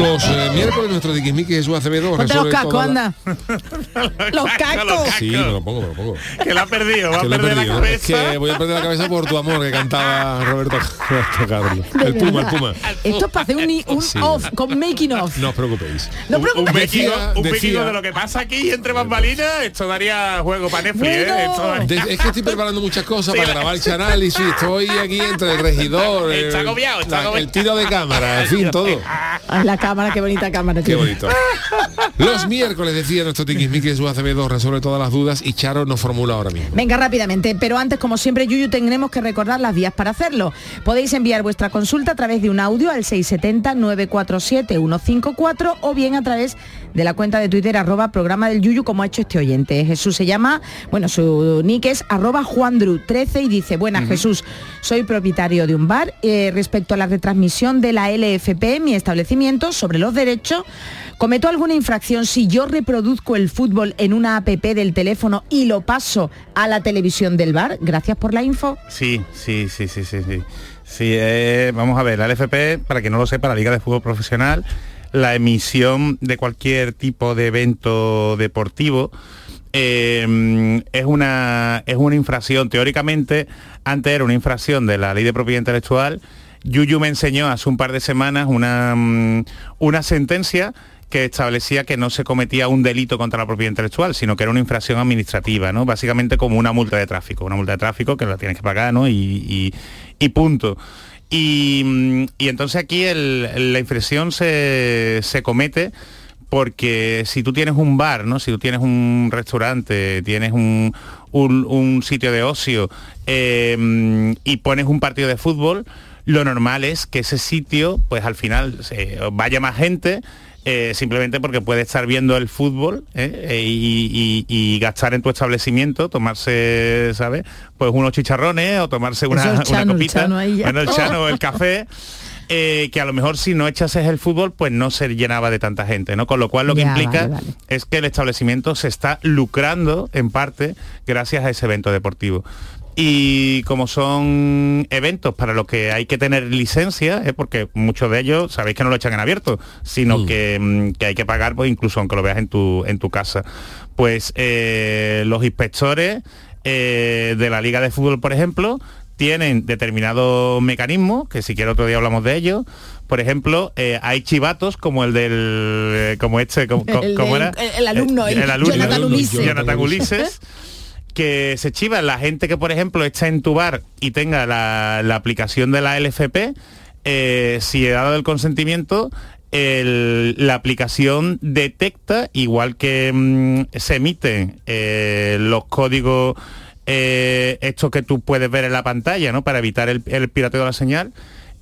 Los eh, miércoles nuestro tiquismiquis Jesús Acevedo Ponte los cascos, toda la- anda. los cascos. Sí, me lo pongo, me lo pongo. Que la ha perdido, va a perder la. Es cabeza. que voy a perder la cabeza por tu amor que cantaba Roberto, Roberto Carlos. El Puma, el Puma. Esto es para hacer un, un Sí. off, con making off. No os preocupéis. No un preocupes. making Decía- un making decía- de lo que pasa aquí entre bambalinas, esto daría juego para Netflix, ¿eh? Bueno. Esto daría- De- es que estoy preparando muchas cosas Sí, para la- grabar el análisis. Estoy aquí entre el regidor, Está el, agobiado, está la- agobiado. el tiro de cámara, en fin, todo. La cámara, qué bonita cámara. Qué bonito. Los miércoles decía nuestro tiquismiquis Jesús Acevedo resuelve todas las dudas y Charo nos formula ahora mismo. Venga rápidamente, pero antes como siempre Yuyu tendremos que recordar las vías para hacerlo. Podéis enviar vuestra consulta a través de un audio al 670-947-154 o bien a través de la cuenta de Twitter arroba programa del Yuyu como ha hecho este oyente. Jesús se llama, bueno, su nick es arroba juandru13 y dice, buenas Jesús, soy propietario de un bar. Eh, respecto a la retransmisión de la LFP en mi establecimiento sobre los derechos, ¿cometo alguna infracción si yo reproduzco el fútbol en una app del teléfono y lo paso a la televisión del bar? Gracias por la info. Sí, sí, sí, sí, sí, sí. Eh, vamos a ver, la LFP, para quien no lo sepa, la Liga de Fútbol Profesional, la emisión de cualquier tipo de evento deportivo eh, es, una, es una infracción. Teóricamente, antes era una infracción de la ley de propiedad intelectual. Yuyu me enseñó hace un par de semanas una, mm, una sentencia que establecía que no se cometía un delito contra la propiedad intelectual, sino que era una infracción administrativa, ¿no? Básicamente como una multa de tráfico, una multa de tráfico que la tienes que pagar, ¿no? Y, y- punto. Y, mm, y entonces aquí la infracción se, se comete porque si tú tienes un bar, ¿no? Si tú tienes un restaurante, tienes un, un- un sitio de ocio eh, mm, y pones un partido de fútbol, lo normal es que ese sitio, pues al final se- vaya más gente. eh, simplemente porque puede estar viendo el fútbol ¿eh? Eh, y, y- y gastar en tu establecimiento, tomarse, ¿sabes? Pues unos chicharrones o tomarse una, es Chano, el copita. Ya. Bueno, el chano, el café. eh, que a lo mejor si no echases el fútbol pues no se llenaba de tanta gente, ¿no? Con lo cual lo que Ya, implica vale, vale. es que el establecimiento se está lucrando en parte gracias a ese evento deportivo. Y como son eventos para los que hay que tener licencia, ¿eh? porque muchos de ellos sabéis que no lo echan en abierto, sino que, mm, que hay que pagar, pues incluso aunque lo veas en tu, en tu casa. Pues eh, los inspectores eh, de la Liga de Fútbol, por ejemplo, tienen determinados mecanismos, que si quiero otro día hablamos de ellos. Por ejemplo, eh, hay chivatos como el del, eh, como este, como, El como del- era? el alumno, el alumno, Jonathan Ulises. Jonathan Ulises, que se chiva la gente que, por ejemplo, está en tu bar y tenga la, aplicación de la LFP, eh, si he dado el consentimiento, la aplicación detecta, igual que mm, se emiten eh, los códigos eh, estos que tú puedes ver en la pantalla, ¿no? Para evitar el, el pirateo de la señal.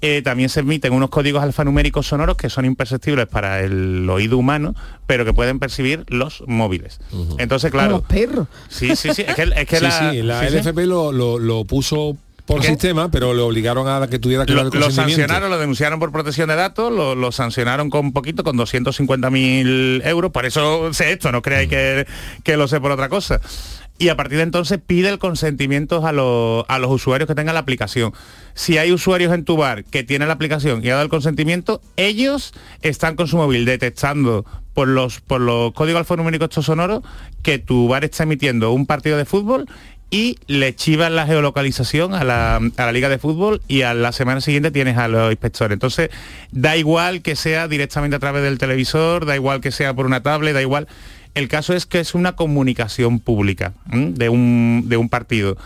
Eh, también se emiten unos códigos alfanuméricos sonoros que son imperceptibles para el oído humano, pero que pueden percibir los móviles. Entonces, claro. Los perros. Sí, sí, sí. Es que, es que sí, la, sí, la sí, sí. LFP Lo, lo- lo puso por ¿Qué? sistema, pero le obligaron a que tuviera que dar Lo, el lo sancionaron, lo denunciaron por protección de datos, lo, lo sancionaron con poquito, con 250.000 euros. Por eso sé esto, no creáis que, que lo sé por otra cosa. Y a partir de entonces pide el consentimiento a, los- a los usuarios que tengan la aplicación. Si hay usuarios en tu bar que tienen la aplicación y ha dado el consentimiento, ellos están con su móvil detectando por los, por los códigos alfanuméricos estos sonoros que tu bar está emitiendo un partido de fútbol y le chivan la geolocalización a la, a la liga de fútbol y a la semana siguiente tienes a los inspectores. Entonces, da igual que sea directamente a través del televisor, da igual que sea por una tablet, da igual. El caso es que es una comunicación pública de un, de un partido.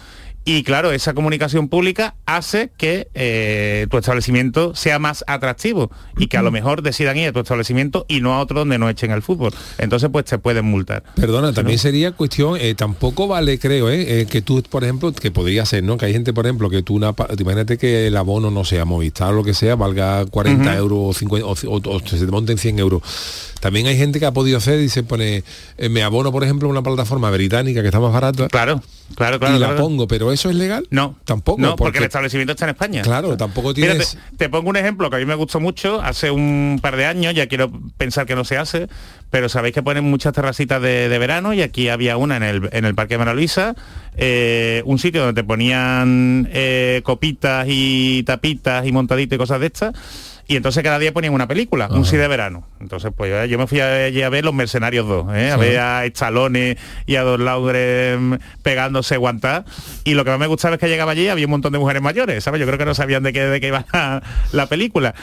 Y claro, esa comunicación pública hace que eh, tu establecimiento sea más atractivo y que a lo mejor decidan ir a tu establecimiento y no a otro donde no echen el fútbol. Entonces, pues te pueden multar. Perdona, también sería cuestión, eh, tampoco vale, creo, eh, eh, que tú, por ejemplo, que podría ser, ¿no? Que hay gente, por ejemplo, que tú, una, imagínate que el abono, no sea Movistar o lo que sea, valga 40 Ujú. euros o, 50, o, o- o se te monten 100 euros. También hay gente que ha podido hacer y se pone, eh, me abono, por ejemplo, a una plataforma británica que está más barata. Claro, claro, claro. Y la claro. pongo, pero ¿eso es legal? No. Tampoco. No, porque, el establecimiento está en España. Claro, tampoco Mira, tienes... te, te pongo un ejemplo que a mí me gustó mucho hace un par de años, ya quiero pensar que no se hace, pero sabéis que ponen muchas terracitas de, de verano y aquí había una en el, en el Parque de Mara Luisa, eh, un sitio donde te ponían eh, copitas y tapitas y montaditas y cosas de estas. Y entonces cada día ponían una película, un sí de verano. Entonces, pues yo- yo me fui a- allí a ver Los Mercenarios 2, ¿eh? a Sí. ver a Stallone y a Don Laudren pegándose guantá. Y lo que más me gustaba es que llegaba allí había un montón de mujeres mayores, ¿sabes? Yo creo que no sabían de qué, de qué iba la, la película.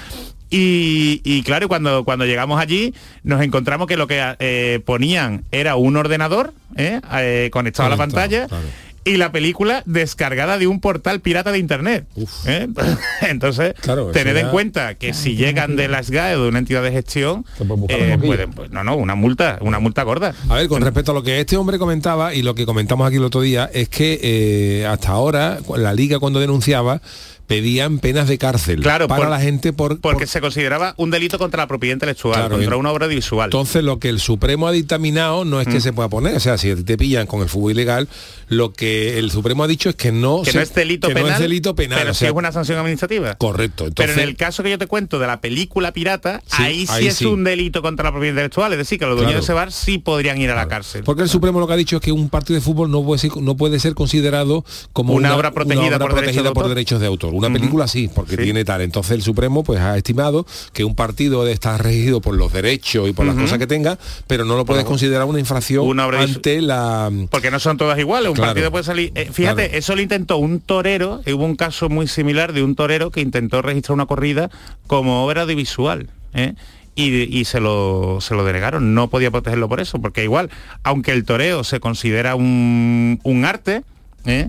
Y, y claro, cuando, cuando llegamos allí nos encontramos que lo que eh, ponían era un ordenador ¿eh? Eh, conectado a la pantalla claro. Y la película descargada de un portal pirata de internet. ¿eh? Entonces, Claro, tened en cuenta que si llegan de la SGAE o de una entidad de gestión, eh, pueden, pues, no, no, una multa, una multa gorda. A ver, con respecto a lo que este hombre comentaba y lo que comentamos aquí el otro día, es que eh, hasta ahora la liga cuando denunciaba pedían penas de cárcel Claro, para por- la gente por, Porque se consideraba un delito contra la propiedad intelectual, Claro, contra una obra audiovisual. Entonces lo que el Supremo ha dictaminado no es que Mm. se pueda poner, o sea, si te pillan con el fútbol ilegal, lo que el Supremo ha dicho es que no, que se- no es delito que penal, no es delito penal, pero o sí es una sanción administrativa. correcto. Pero en el caso que yo te cuento de la película pirata, Sí, ahí sí ahí es sí. un delito contra la propiedad intelectual, es decir, que los dueños Claro. de ese bar sí podrían ir a la cárcel. porque el Supremo lo que ha dicho es que un partido de fútbol no puede ser, no puede ser considerado como Una obra protegida obra por protegida derechos de autor. Una Ujú. película sí, porque Sí. tiene tal. Entonces el Supremo pues ha estimado que un partido está regido por los derechos y por las cosas que tenga, pero no lo puedes considerar una infracción Una ante la Porque no son todas iguales, un Claro. partido puede salir. eh, fíjate, Claro. eso lo intentó un torero, eh, hubo un caso muy similar de un torero que intentó registrar una corrida como obra audiovisual. ¿eh? Y, y se, lo, se lo denegaron, no podía protegerlo por eso, porque igual, aunque el toreo se considera un, un arte, ¿eh?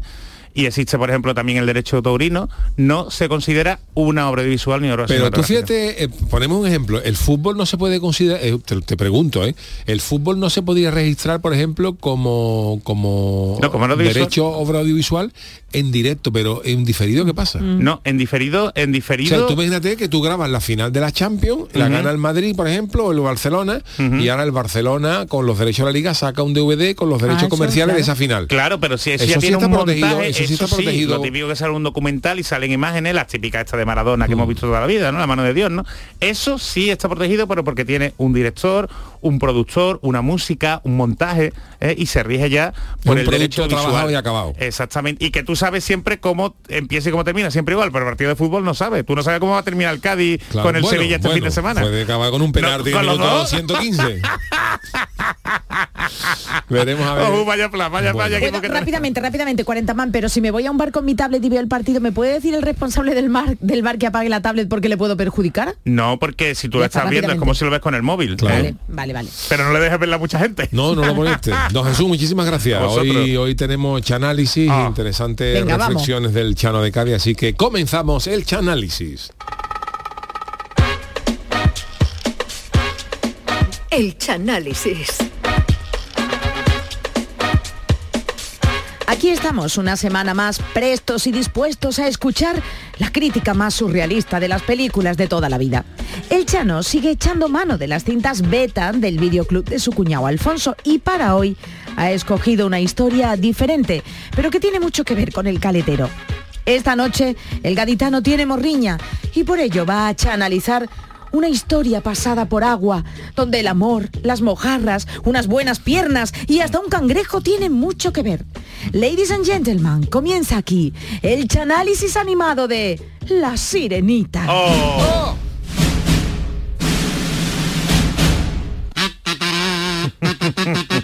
Y existe, por ejemplo, también el derecho taurino, no se considera una obra audiovisual ni obra Pero tú fíjate, eh, ponemos un ejemplo, el fútbol no se puede considerar, eh, te, te pregunto, ¿eh? el fútbol no se podía registrar, por ejemplo, como, como, No, como derecho obra audiovisual en directo, pero en diferido, ¿qué pasa? No, en diferido, en O diferido. sea, tú imagínate que tú grabas la final de la Champions, la gana el Madrid, por ejemplo, o el Barcelona, y ahora el Barcelona, con los derechos de la liga, saca un DVD con los derechos eso, comerciales de esa final. Claro, pero si eso, Eso ya tiene está un protegido, montaje, eso sí está protegido. lo típico que sale un documental y salen imágenes, las típicas esta de Maradona que hemos visto toda la vida, ¿no? La mano de Dios, ¿no? Eso sí está protegido, pero porque tiene un director, un productor, una música, un montaje, ¿eh? y se rige ya por un el derecho visual. y acabado. Exactamente. Y que tú sabes siempre cómo empieza y cómo termina, siempre igual, pero el partido de fútbol no sabes. Tú no sabes cómo va a terminar el Cádiz Claro, con el bueno, Sevilla este bueno, fin de semana. Puede acabar con un penalti No, minuto dos. 115. Veremos a ver. Oh, vaya plan, vaya, Bueno. vaya equipo Bueno, que rápidamente, rápidamente, 40 man, pero si me voy a un bar con mi tablet y veo el partido, ¿me puede decir el responsable del bar, del bar que apague la tablet porque le puedo perjudicar? No, porque si tú está, estás viendo es como si lo ves con el móvil. Claro. ¿eh? Vale, vale, vale. Pero no le dejes verla a mucha gente. No, no lo moleste. Don Jesús, muchísimas gracias. Hoy, hoy tenemos chanálisis, Ah. Interesantes Venga, vamos. reflexiones del Chano de Cádiz, así que comenzamos el chanálisis. El Chanálisis. Aquí estamos una semana más prestos y dispuestos a escuchar la crítica más surrealista de las películas de toda la vida. El Chano sigue echando mano de las cintas beta del videoclub de su cuñado Alfonso y para hoy ha escogido una historia diferente, pero que tiene mucho que ver con el caletero. Esta noche el gaditano tiene morriña y por ello va a chanalizar una historia pasada por agua, donde el amor, las mojarras, unas buenas piernas y hasta un cangrejo tienen mucho que ver. Ladies and gentlemen, comienza aquí el chanálisis animado de La Sirenita. Oh.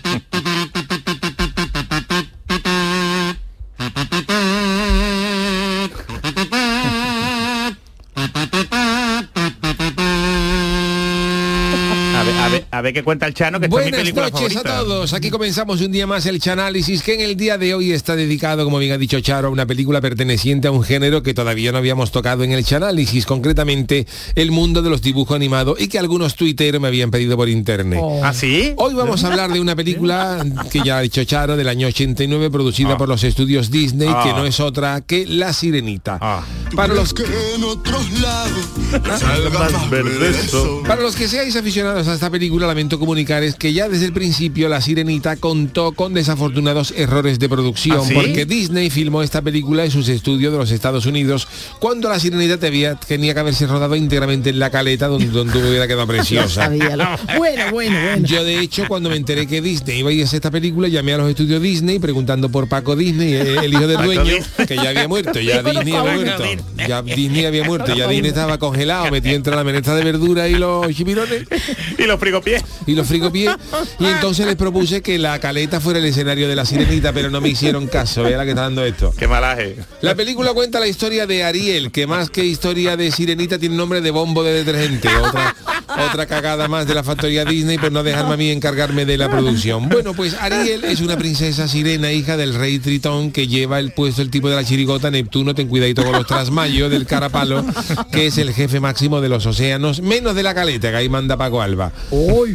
ver, qué cuenta el Chano, que esta es mi Buenas noches a todos. Aquí comenzamos un día más el Chanálisis, que en el día de hoy está dedicado, como bien ha dicho Charo, a una película perteneciente a un género que todavía no habíamos tocado en el Chanálisis, concretamente el mundo de los dibujos animados y que algunos tuiteros me habían pedido por internet. ¿Ah, sí? Hoy vamos a hablar de una película que ya ha dicho Charo, del año 89, producida Ah. por los estudios Disney, que Ah. no es otra que La Sirenita. Ah. Para los que en otros lados salga más verdeso. Para los que seáis aficionados a esta película, lamento comunicarles que ya desde el principio La Sirenita contó con desafortunados errores de producción, ¿Ah, sí? porque Disney filmó esta película en sus estudios de los Estados Unidos, cuando La Sirenita debía- tenía que haberse rodado íntegramente en la caleta, donde, donde hubiera quedado preciosa. Bueno, bueno, bueno. Yo de hecho cuando me enteré que Disney iba a ir a hacer esta película llamé a los estudios Disney preguntando por Paco Disney, el hijo del dueño, que ya había muerto, ya Disney había muerto, ya Disney había muerto, ya Disney estaba congelado, metido entre la menestra de verdura y los chipirones Y los frigopiés. Y los frigopiés y entonces les propuse que la caleta fuera el escenario de la sirenita, pero no me hicieron caso, vea la que está dando esto. Qué malaje. La película cuenta la historia de Ariel, que más que historia de sirenita tiene nombre de bombo de detergente. Otra, otra cagada más de la factoría Disney por no dejarme a mí encargarme de la producción. Bueno, pues Ariel es una princesa sirena, hija del rey Tritón, que lleva el puesto el tipo de la chirigota Neptuno, ten cuidadito con los trasmayos del carapalo, que es el jefe máximo de los océanos, menos de la caleta, que ahí manda Paco Alba.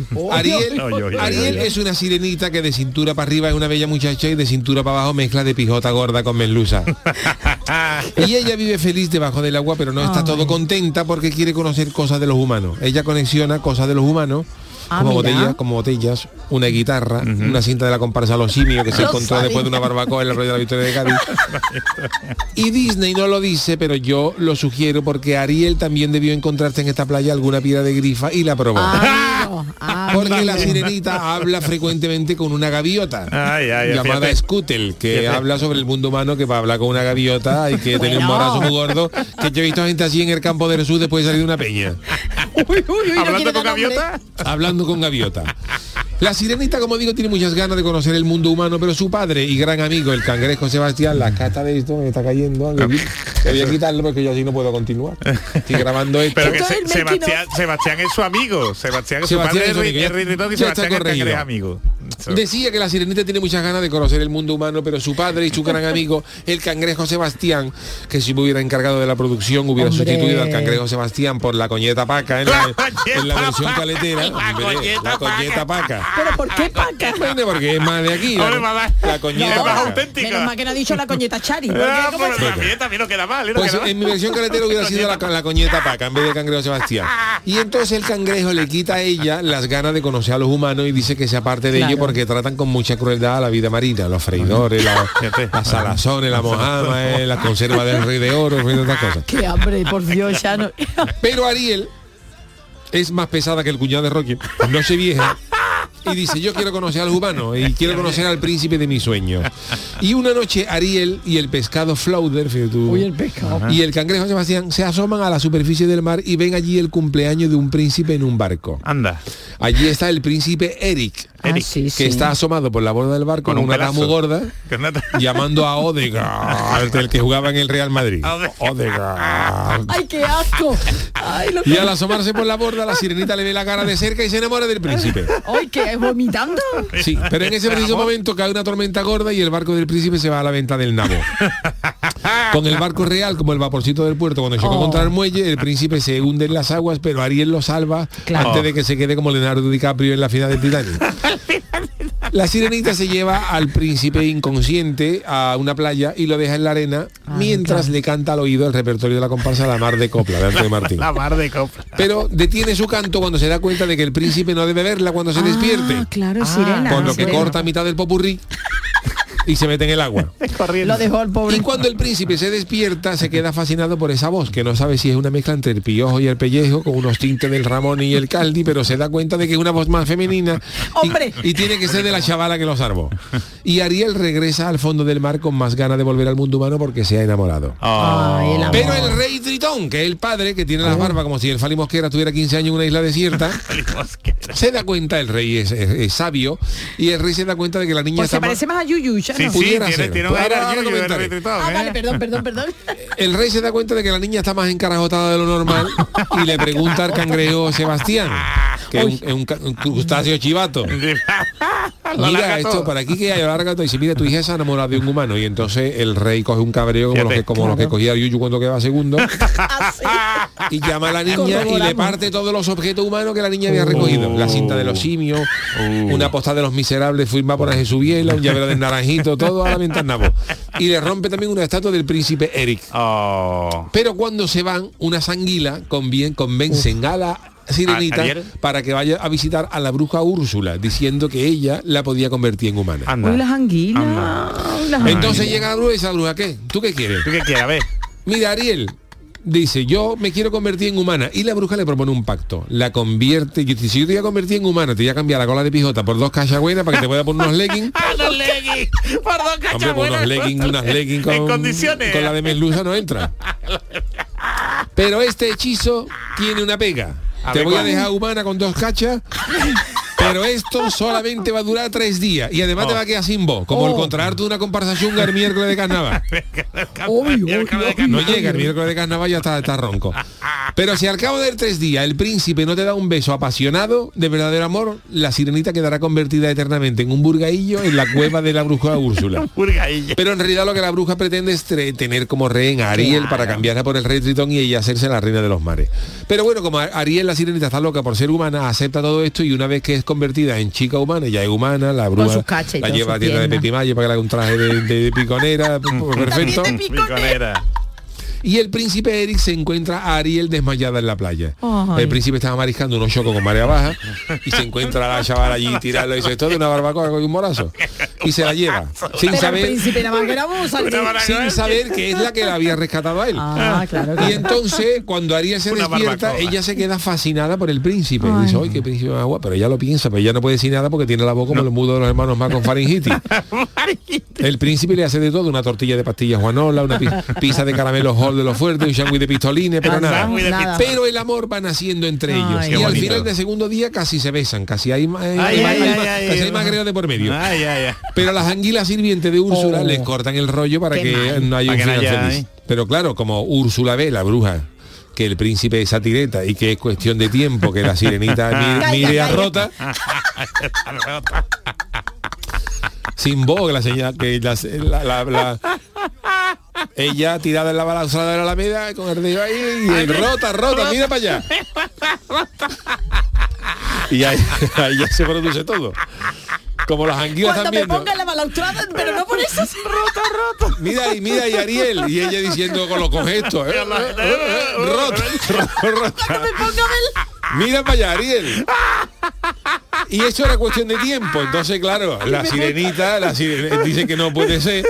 Ariel, Ariel es una sirenita que de cintura para arriba es una bella muchacha y de cintura para abajo mezcla de pijota gorda con merluza. y ella vive feliz debajo del agua, pero no está todo contenta porque quiere conocer cosas de los humanos. Ella conexiona cosas de los humanos. Ah, como botellas, como botellas, una guitarra, una cinta de la comparsa a los simios que se encontró después de una barbacoa en el rollo de la Victoria de Cádiz. Y Disney no lo dice, pero yo lo sugiero porque Ariel también debió encontrarse en esta playa alguna piedra de grifa y la probó. Amigo, Porque amigo. la sirenita habla frecuentemente con una gaviota Ay, ay, llamada fíjate. Scootel, que Fíjate. habla sobre el mundo humano, que para hablar con una gaviota hay que tener un Bueno. morazo muy gordo, que yo he visto gente así en el campo de Jesús después de salir de una peña, Uy, uy, uy, no Hablando con gaviota. hablando con gaviota. La sirenita, como digo, tiene muchas ganas de conocer el mundo humano, pero su padre y gran amigo, el cangrejo Sebastián, la cata de esto me está cayendo. que Voy a quitarlo porque yo así no puedo continuar. Estoy grabando esto. Pero que es Se- el Sebastián, Sebastián es su amigo. Sebastián es su Sebastián padre es su amigo, es Rey Ritón y Sebastián es corregido. cangrejo amigo. Eso. Decía que la sirenita tiene muchas ganas de conocer el mundo humano, pero su padre y su gran amigo, el cangrejo Sebastián, que si me hubiera encargado de la producción, hubiera Hombre. sustituido al cangrejo Sebastián por la coñeta paca en la, en la versión paca. caletera. La hombre, coñeta la coñeta paca. Pero ¿por qué paca? Bueno, porque es más de aquí. La, la coñeta No, más paca. auténtica. Menos mal que no ha dicho la coñeta Chari. porque Ah, ¿cómo pero es? también, también no queda mal. ¿eh? No Pues queda mal. en mi versión caletera hubiera sido la, la coñeta paca en vez de cangrejo Sebastián. Y entonces el cangrejo le quita a ella las ganas de conocer a los humanos y dice que sea parte de Claro. ello porque tratan con mucha crueldad a la vida marina, los freidores, las salazones, la mojama, eh, la conserva del rey de oro, y otras cosas. Qué hambre, por Dios, ya no. Pero Ariel es más pesada que el cuñado de Rocky, no se vieja. Y dice, yo quiero conocer al humano y quiero conocer al príncipe de mis sueños. Y una noche Ariel y el pescado Flauder, fíjate tú, Uy, el pescado. y el cangrejo Sebastián se asoman a la superficie del mar y ven allí el cumpleaños de un príncipe en un barco. Anda. Allí está el príncipe Eric. Eric. que está asomado por la borda del barco Con con un una muy gorda, llamando a Odegaard, el que jugaba en el Real Madrid. Odegaard. ¡Ay, qué asco! ¡Ay, lo Y al asomarse por la borda, la sirenita le ve la cara de cerca y se enamora del príncipe. ¡Ay, qué vomitando! Sí, pero en ese preciso momento cae una tormenta gorda y el barco del príncipe se va a la venta del nabo. Con el barco real, como el vaporcito del puerto, cuando choca Oh. contra el muelle, el príncipe se hunde en las aguas, pero Ariel lo salva Claro. antes de que se quede como Leonardo DiCaprio en la final del Titanic. La sirenita se lleva al príncipe inconsciente a una playa y lo deja en la arena mientras le canta al oído el repertorio de la comparsa La Mar de Copla de Antonio Martín. La mar de copla. Pero detiene su canto cuando se da cuenta de que el príncipe no debe verla cuando se despierte. Ah, claro, sirena. Con lo que sirena. corta a mitad del popurrí y se mete en el agua. Lo dejó el pobre. Y cuando el príncipe se despierta, se queda fascinado por esa voz, que no sabe si es una mezcla entre el piojo y el pellejo, con unos tintes del Ramón y el Caldi, pero se da cuenta de que es una voz más femenina ¡Hombre! Y, tiene que ser de la chavala que lo salvó. Y Ariel regresa al fondo del mar con más ganas de volver al mundo humano porque se ha enamorado. Ay, el amor. Pero el rey Tritón, que es el padre, que tiene las barbas como si el Fali Mosquera tuviera 15 años en una isla desierta, se da cuenta, el rey es, es- es sabio, y el rey se da cuenta de que la niña Pues se está parece más a Yuyu, ya Sí, Pudiera tiene, ser. tiene un Pues aire ahora del comentaré. Ah, ¿eh? vale, perdón, perdón, perdón. El rey se da cuenta de que la niña está más encarajotada de lo normal y le pregunta al cangrejo Sebastián, que es un, un un crustáceo chivato. Mira esto, todo. para aquí que hay larga todo. Y dice, mira, tu hija se ha enamorado de un humano. Y entonces el rey coge un cabreo como, los que, como los que cogía Yuyu cuando quedaba segundo. y llama a la niña y le parte todos los objetos humanos que la niña había recogido. La cinta de los simios, una postal de los miserables firmada por Jesús Biela, un llavero del naranjito, todo a la ventana. Y le rompe también una estatua del príncipe Eric. Oh. Pero cuando se van, unas anguilas convien- convencen a la sirenita ¿A- Ariel? para que vaya a visitar a la bruja Úrsula, diciendo que ella la podía convertir en humana. Anda. Uy, las anguilas. Anda. Uy, las Entonces anguilas. llega la bruja y dice a la bruja, ¿qué? ¿Tú qué quieres? ¿Tú qué quieres? A ver. Mira, Ariel, dice, yo me quiero convertir en humana. Y la bruja le propone un pacto. La convierte, y dice, si yo te voy a convertir en humana, te voy a cambiar la cola de pijota por dos cachagüenas para que te pueda poner unos leggings. Los leggings. Por dos Hombre, cachas por unos buenas. leggings, unas leggings con, En condiciones. con la de merluza no entra. Pero este hechizo tiene una pega. A Te voy a dejar humana con dos cachas. Pero esto solamente va a durar tres días y además te va a quedar sin voz, como el Oh. contraarte una comparsa el miércoles de carnaval. No llega, el miércoles de carnaval ya está, está ronco. Pero si al cabo de tres días el príncipe no te da un beso apasionado de verdadero amor, la sirenita quedará convertida eternamente en un burgaillo en la cueva de la bruja Úrsula. Pero en realidad lo que la bruja pretende es tener como rehén a Ariel para cambiarla por el rey Tritón y ella hacerse la reina de los mares. Pero bueno, como Ar- Ariel la sirenita está loca por ser humana, acepta todo esto y una vez que es convertida en chica humana, ya es humana, la cachas y la lleva a tienda de. Petimalle para que le haga un traje de, de piconera, pues, perfecto. Piconera. Y el príncipe Eric se encuentra a Ariel desmayada en la playa. Ay. El príncipe estaba mariscando unos chocos con marea baja y se encuentra a la chavala allí tirarlo y dice, esto es una barbacoa con un morazo. Y se la lleva, sin Pero el saber, príncipe sin saber que es la que la había rescatado a él. Ah, claro. Y entonces, cuando Ariel se Una despierta, barbacoa. ella se queda fascinada por el príncipe. Ay. Dice, ¡ay, qué príncipe más guapo! Pero ella lo piensa, pero ella no puede decir nada porque tiene la voz como los mudos de los hermanos más con faringitis. El príncipe le hace de todo, una tortilla de pastillas Juanola, una pi- pizza de caramelos Hall de los fuertes, un sándwich de pistolines, pero nada. nada. Pero el amor va naciendo entre Ay. ellos. Y al final del segundo día casi se besan, casi hay, más- hay, hay ay, casi ay, hay más de por medio. Pero las anguilas sirvientes de Úrsula Oh. les cortan el rollo para Qué que mal. no haya un final haya, feliz. ¿eh? Pero claro, como Úrsula ve, la bruja, que el príncipe es satireta y que es cuestión de tiempo que la sirenita mire a rota, sin voz, que la señal, que la, la- la- la- ella tirada en la balanzada de la Alameda con el dedo ahí y rota, rota, mira para allá. Y ahí, ahí ya se produce todo. Como las anguilas Cuando me también. ponga la balaustrada, pero no por eso. Rota, rota. Mira y mira y Ariel y ella diciendo con los congestos, ¿eh? Rota, rota, rota. Me ponga el... Mira para allá, Ariel. Y eso era cuestión de tiempo. Entonces, claro, la sirenita, la sirene- dice que no puede ser.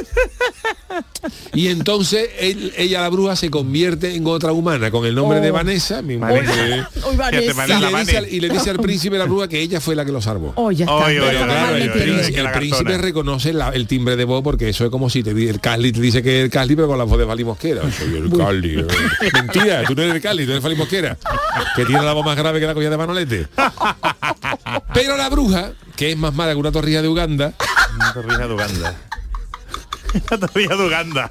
Y entonces él- ella, la bruja, se convierte en otra humana con el nombre de Oh. Vanessa. mi- Vanessa. Uy, Vanessa. Fíjate, y, le dice al, Vane. y le dice al príncipe la bruja que ella fue la que lo salvó. Oh, ya está. Oy, oy, Pero oy, mal oy, el, príncipe, el reconoce la- el timbre de voz porque eso es como si te el Carly te dice que es el Carly pero con la voz de Fali Mosquera. Soy el Carly. eh. Mentira, tú no eres el Carly, tú eres Fali Mosquera, que tiene la voz más grave que la collar de Manolete. Pero la bruja que es más mala que una torrilla de Uganda. Una torrija de Uganda. Una torrilla de Uganda.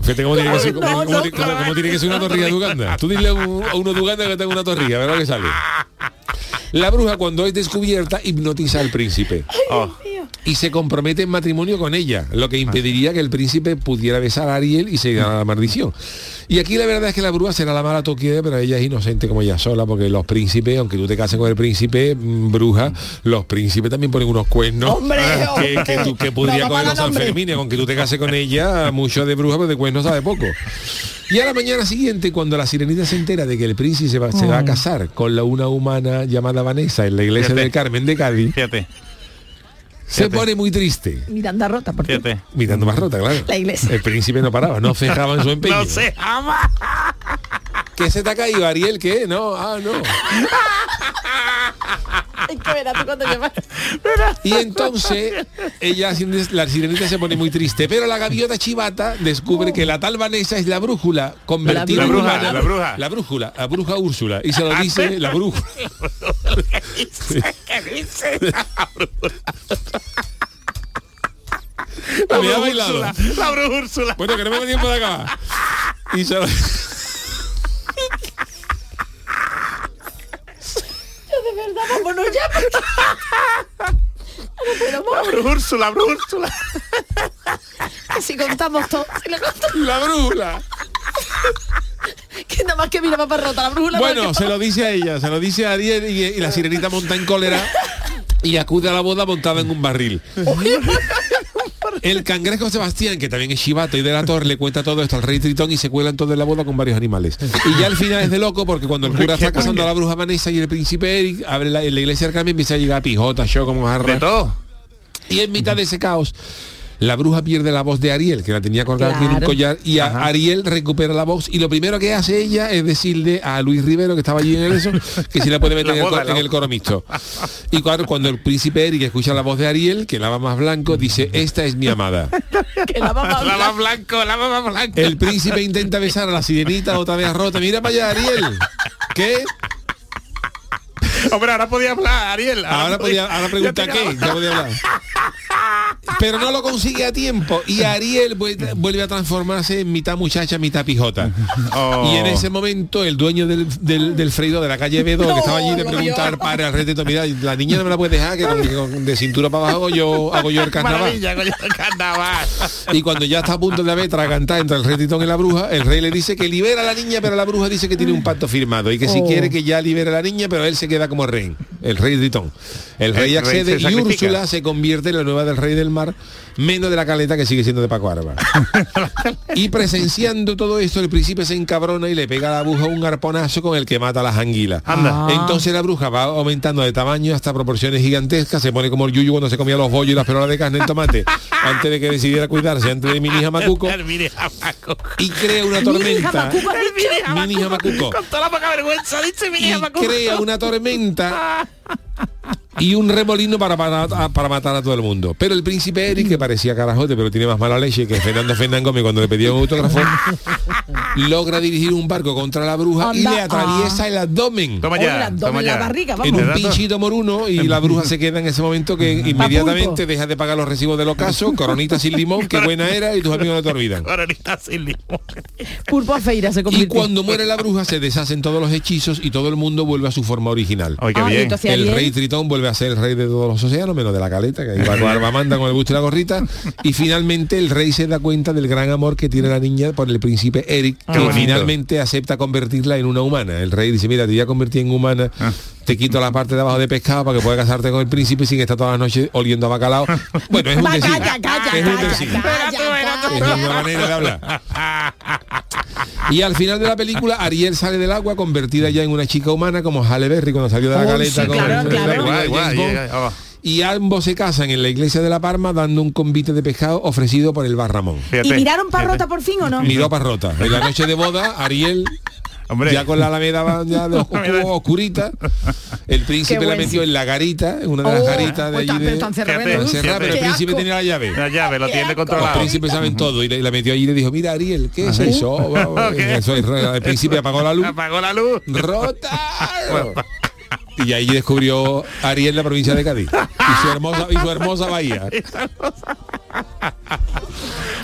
Fíjate cómo tiene que ser, cómo- cómo cómo- cómo tiene que ser una torrilla de Uganda. Tú dile a un- a uno de Uganda que tenga una torrilla, ¿verdad que sale? La bruja cuando es descubierta hipnotiza al príncipe y se compromete en matrimonio con ella, lo que impediría que el príncipe pudiera besar a Ariel y se ganara la maldición. Y aquí la verdad es que la bruja será la mala toquilla, pero ella es inocente como ella sola, porque los príncipes, aunque tú te cases con el príncipe, mm, bruja, los príncipes también ponen unos cuernos ¡Hombre, que, que, tú- que podría No, coger los. Sanfermines, aunque tú te cases con ella, mucho de bruja, pero de cuernos sabe poco. Y a la mañana siguiente, cuando la sirenita se entera de que el príncipe se va, se va a casar con la una humana llamada Vanessa en la iglesia Fíjate. del Carmen de Cádiz, Fíjate, se pone muy triste. Miranda rota, por fíjate. Mirando más rota, claro. La iglesia. El príncipe no paraba, no cejaba en su empeño. No se ama. ¿Qué se te ha caído, Ariel? ¿Qué? No, ah, no. Es que verás tú cuando llevas- Y entonces ella, la sirenita se pone muy triste, pero la gaviota chivata descubre que la tal Vanessa es la brújula convertida La en bruja, humana. la bruja. La brújula, la bruja Úrsula. Y se lo dice la brújula. ¿Qué dice? La. Úrsula, La bruja Úrsula. Bueno, que no me da tiempo de acabar. Y se lo... De verdad, vámonos ya. La bruja Úrsula, Úrsula. Si contamos todo, si contamos, La brújula. que nada más que mira paparrota, la brújula. Bueno, se lo dice a ella, se lo dice a Ariel y, y la sirenita monta en cólera y acude a la boda montada en un barril. El cangrejo Sebastián, que también es chivato y de la torre, le cuenta todo esto al rey Tritón y se cuelan todo en la boda con varios animales. Y ya al final es de loco porque cuando el cura está casando a la bruja Vanessa y el príncipe Eric, abre la, iglesia del Carmen empieza a llegar pijota, yo como jarra. De todo. Y en mitad de ese caos, la bruja pierde la voz de Ariel, que la tenía colgada en un collar, y a- Ariel recupera la voz. Y lo primero que hace ella es decirle a Luis Rivero, que estaba allí en el eso, que si la puede meter La en el, boda, cor- la- en el coro mixto. Y claro, cuando el príncipe Eric escucha la voz de Ariel, que lava más blanco, dice, esta es mi amada. Que la más blanco, la más blanco. El príncipe intenta besar a la sirenita otra vez rota. Mira para allá, Ariel. ¿Qué? Hombre, ahora podía hablar, Ariel. Ahora, podía, ahora pregunta qué, ya podía hablar. Pero no lo consigue a tiempo y Ariel vuel- vuelve a transformarse en mitad muchacha, mitad pijota. Oh. Y en ese momento el dueño del, del, del freído de la calle Bedo, que estaba allí, le lo pregunta al padre, al de todo, mira, la niña no me la puede dejar, que con- con- de cintura para abajo yo, hago yo el carnaval. Y cuando ya está a punto de haber tragantar entre el rey Tritón y la bruja, el rey le dice que libera a la niña, pero la bruja dice que tiene un pacto firmado y que si Oh. quiere que ya libere a la niña, pero él se queda como rey, el rey Tritón. El rey El accede y. Úrsula se convierte en la nueva del rey del mar, menos de la caleta que sigue siendo de Paco Arba. y presenciando todo esto, el príncipe se encabrona y le pega a la bruja un arponazo con el que mata a las anguilas. Anda. Entonces la bruja va aumentando de tamaño hasta proporciones gigantescas, se pone como el yuyu cuando se comía los bollos y las perolas de carne en tomate, antes de que decidiera cuidarse, antes de mi hija Macuco, y crea una Mi hija tormenta. Macuco. Mini jamacuco. Con toda la poca vergüenza, dice mi Y jamacuco. crea una tormenta y un remolino para, para, para matar a todo el mundo. Pero el príncipe Eric, que parecía carajote, pero tiene más mala leche que Fernando Fernán Gómez cuando le pedía un autógrafo, logra dirigir un barco contra la bruja y le atraviesa el abdomen. Toma ya, el abdomen, toma la barriga, en vamos. un pinchito moruno y la bruja se queda en ese momento que inmediatamente deja de pagar los recibos del ocaso, coronita sin limón, que buena era y tus amigos no te olvidan. Coronita sin limón. Pulpo a feira se Y convirtió. cuando muere la bruja se deshacen todos los hechizos y todo el mundo vuelve a su forma original. Ay, qué Ah, y bien. El rey Tritón vuelve a ser el rey de todos los océanos, menos de la caleta, que ahí va con Alba manda con el busto y la gorrita. Y finalmente el rey se da cuenta del gran amor que tiene la niña por el príncipe Eric, que bonito. finalmente acepta convertirla en una humana. El rey dice, mira, te voy a convertir en humana, te quito la parte de abajo de pescado para que puedas casarte con el príncipe sin estar toda la noche oliendo a bacalao. Bueno, es un decir. es una manera de hablar. Y al final de la película, Ariel sale del agua convertida ya en una chica humana como Halle Berry cuando salió de la caleta. Y ambos se casan en la iglesia de La Parma dando un convite de pescado ofrecido por el Barramón. Fíjate, ¿Y miraron parrota por fin o no? Miró parrota. En la noche de boda, Ariel Hombre. ya con la alameda va- ya de oscurita, el príncipe la metió en la garita, en una de las Oh, garitas de pues allí de pero el príncipe asco. tenía la llave. La llave lo tiene Los controlado. príncipes saben todo y la metió allí y le dijo, mira Ariel, ¿qué es eso? Es- el príncipe apagó la luz. Apagó la luz. Rota. Y ahí descubrió Ariel la provincia de Cádiz. Y su hermosa, y su hermosa bahía.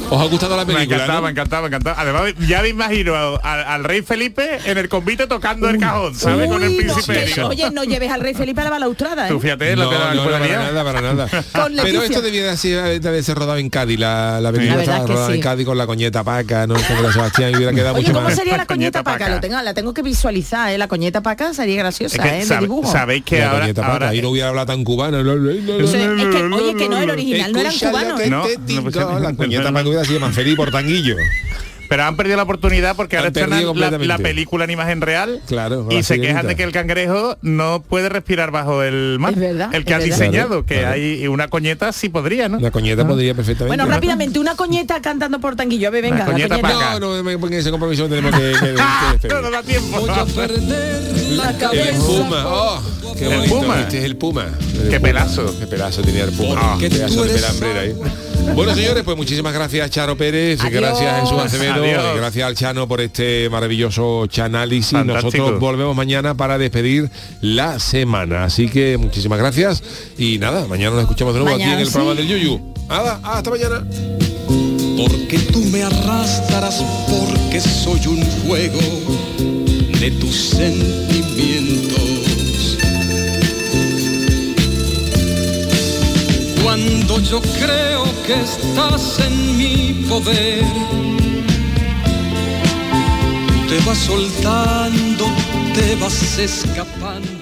¿Os ha gustado la Me película? encantaba, no? me encantaba, me encantaba. Además, ya me imagino al, al rey Felipe en el convite tocando el cajón, ¿sabes? Con el Uy, no, príncipe. oye, no lleves al rey Felipe a la balaustrada, ¿eh? Tú fíjate No, la no, para nada, para nada. Pero esto debía de ser- de haber ser rodado en Cádiz, la, la película estaba que rodada en sí. Cádiz con la coñeta paca, ¿no? Con la Sebastián y hubiera quedado Oye, mucho ¿cómo más. sería la coñeta paca? paca. Lo tengo, la tengo que visualizar, ¿eh? La coñeta paca sería graciosa, Es que ¿eh? De dibujo. sabéis que La ahora, coñeta paca, ahí no hubiera hablado tan cubana. No, no, no, O sea, es que, oye, que no, el original no eran cubanos. No, tanguillo. Pero han perdido la oportunidad porque ahora Han estrenan la, la película en imagen real Claro, y se quejan de que el cangrejo no puede respirar bajo el mar. Es verdad, el que verdad. diseñado, Claro, que claro. hay una coñeta sí podría, ¿no? La coñeta podría perfectamente. Bueno, rápidamente, una coñeta cantando por tanguillo. A ver, venga, la coñeta. No, no me pongan ese compromiso, tenemos que, que, que despedir. no, no da tiempo. La El cabeza. espuma, oh, qué El bonito. puma. Este es el puma. El Qué puma. pelazo. Qué pelazo tenía el puma. qué pedazo de pelambrera ahí. Bueno, señores, pues muchísimas gracias Charo Pérez, Adiós. gracias Jesús Acevedo, Adiós. y gracias al Chano por este maravilloso chanálisis. Fantástico. Nosotros volvemos mañana para despedir la semana. Así que muchísimas gracias y nada, mañana nos escuchamos de nuevo aquí en el programa del Yuyu. Nada, hasta mañana. Porque tú me arrastras porque soy un juego de tus sentimientos. Cuando yo creo que estás en mi poder, te vas soltando, te vas escapando.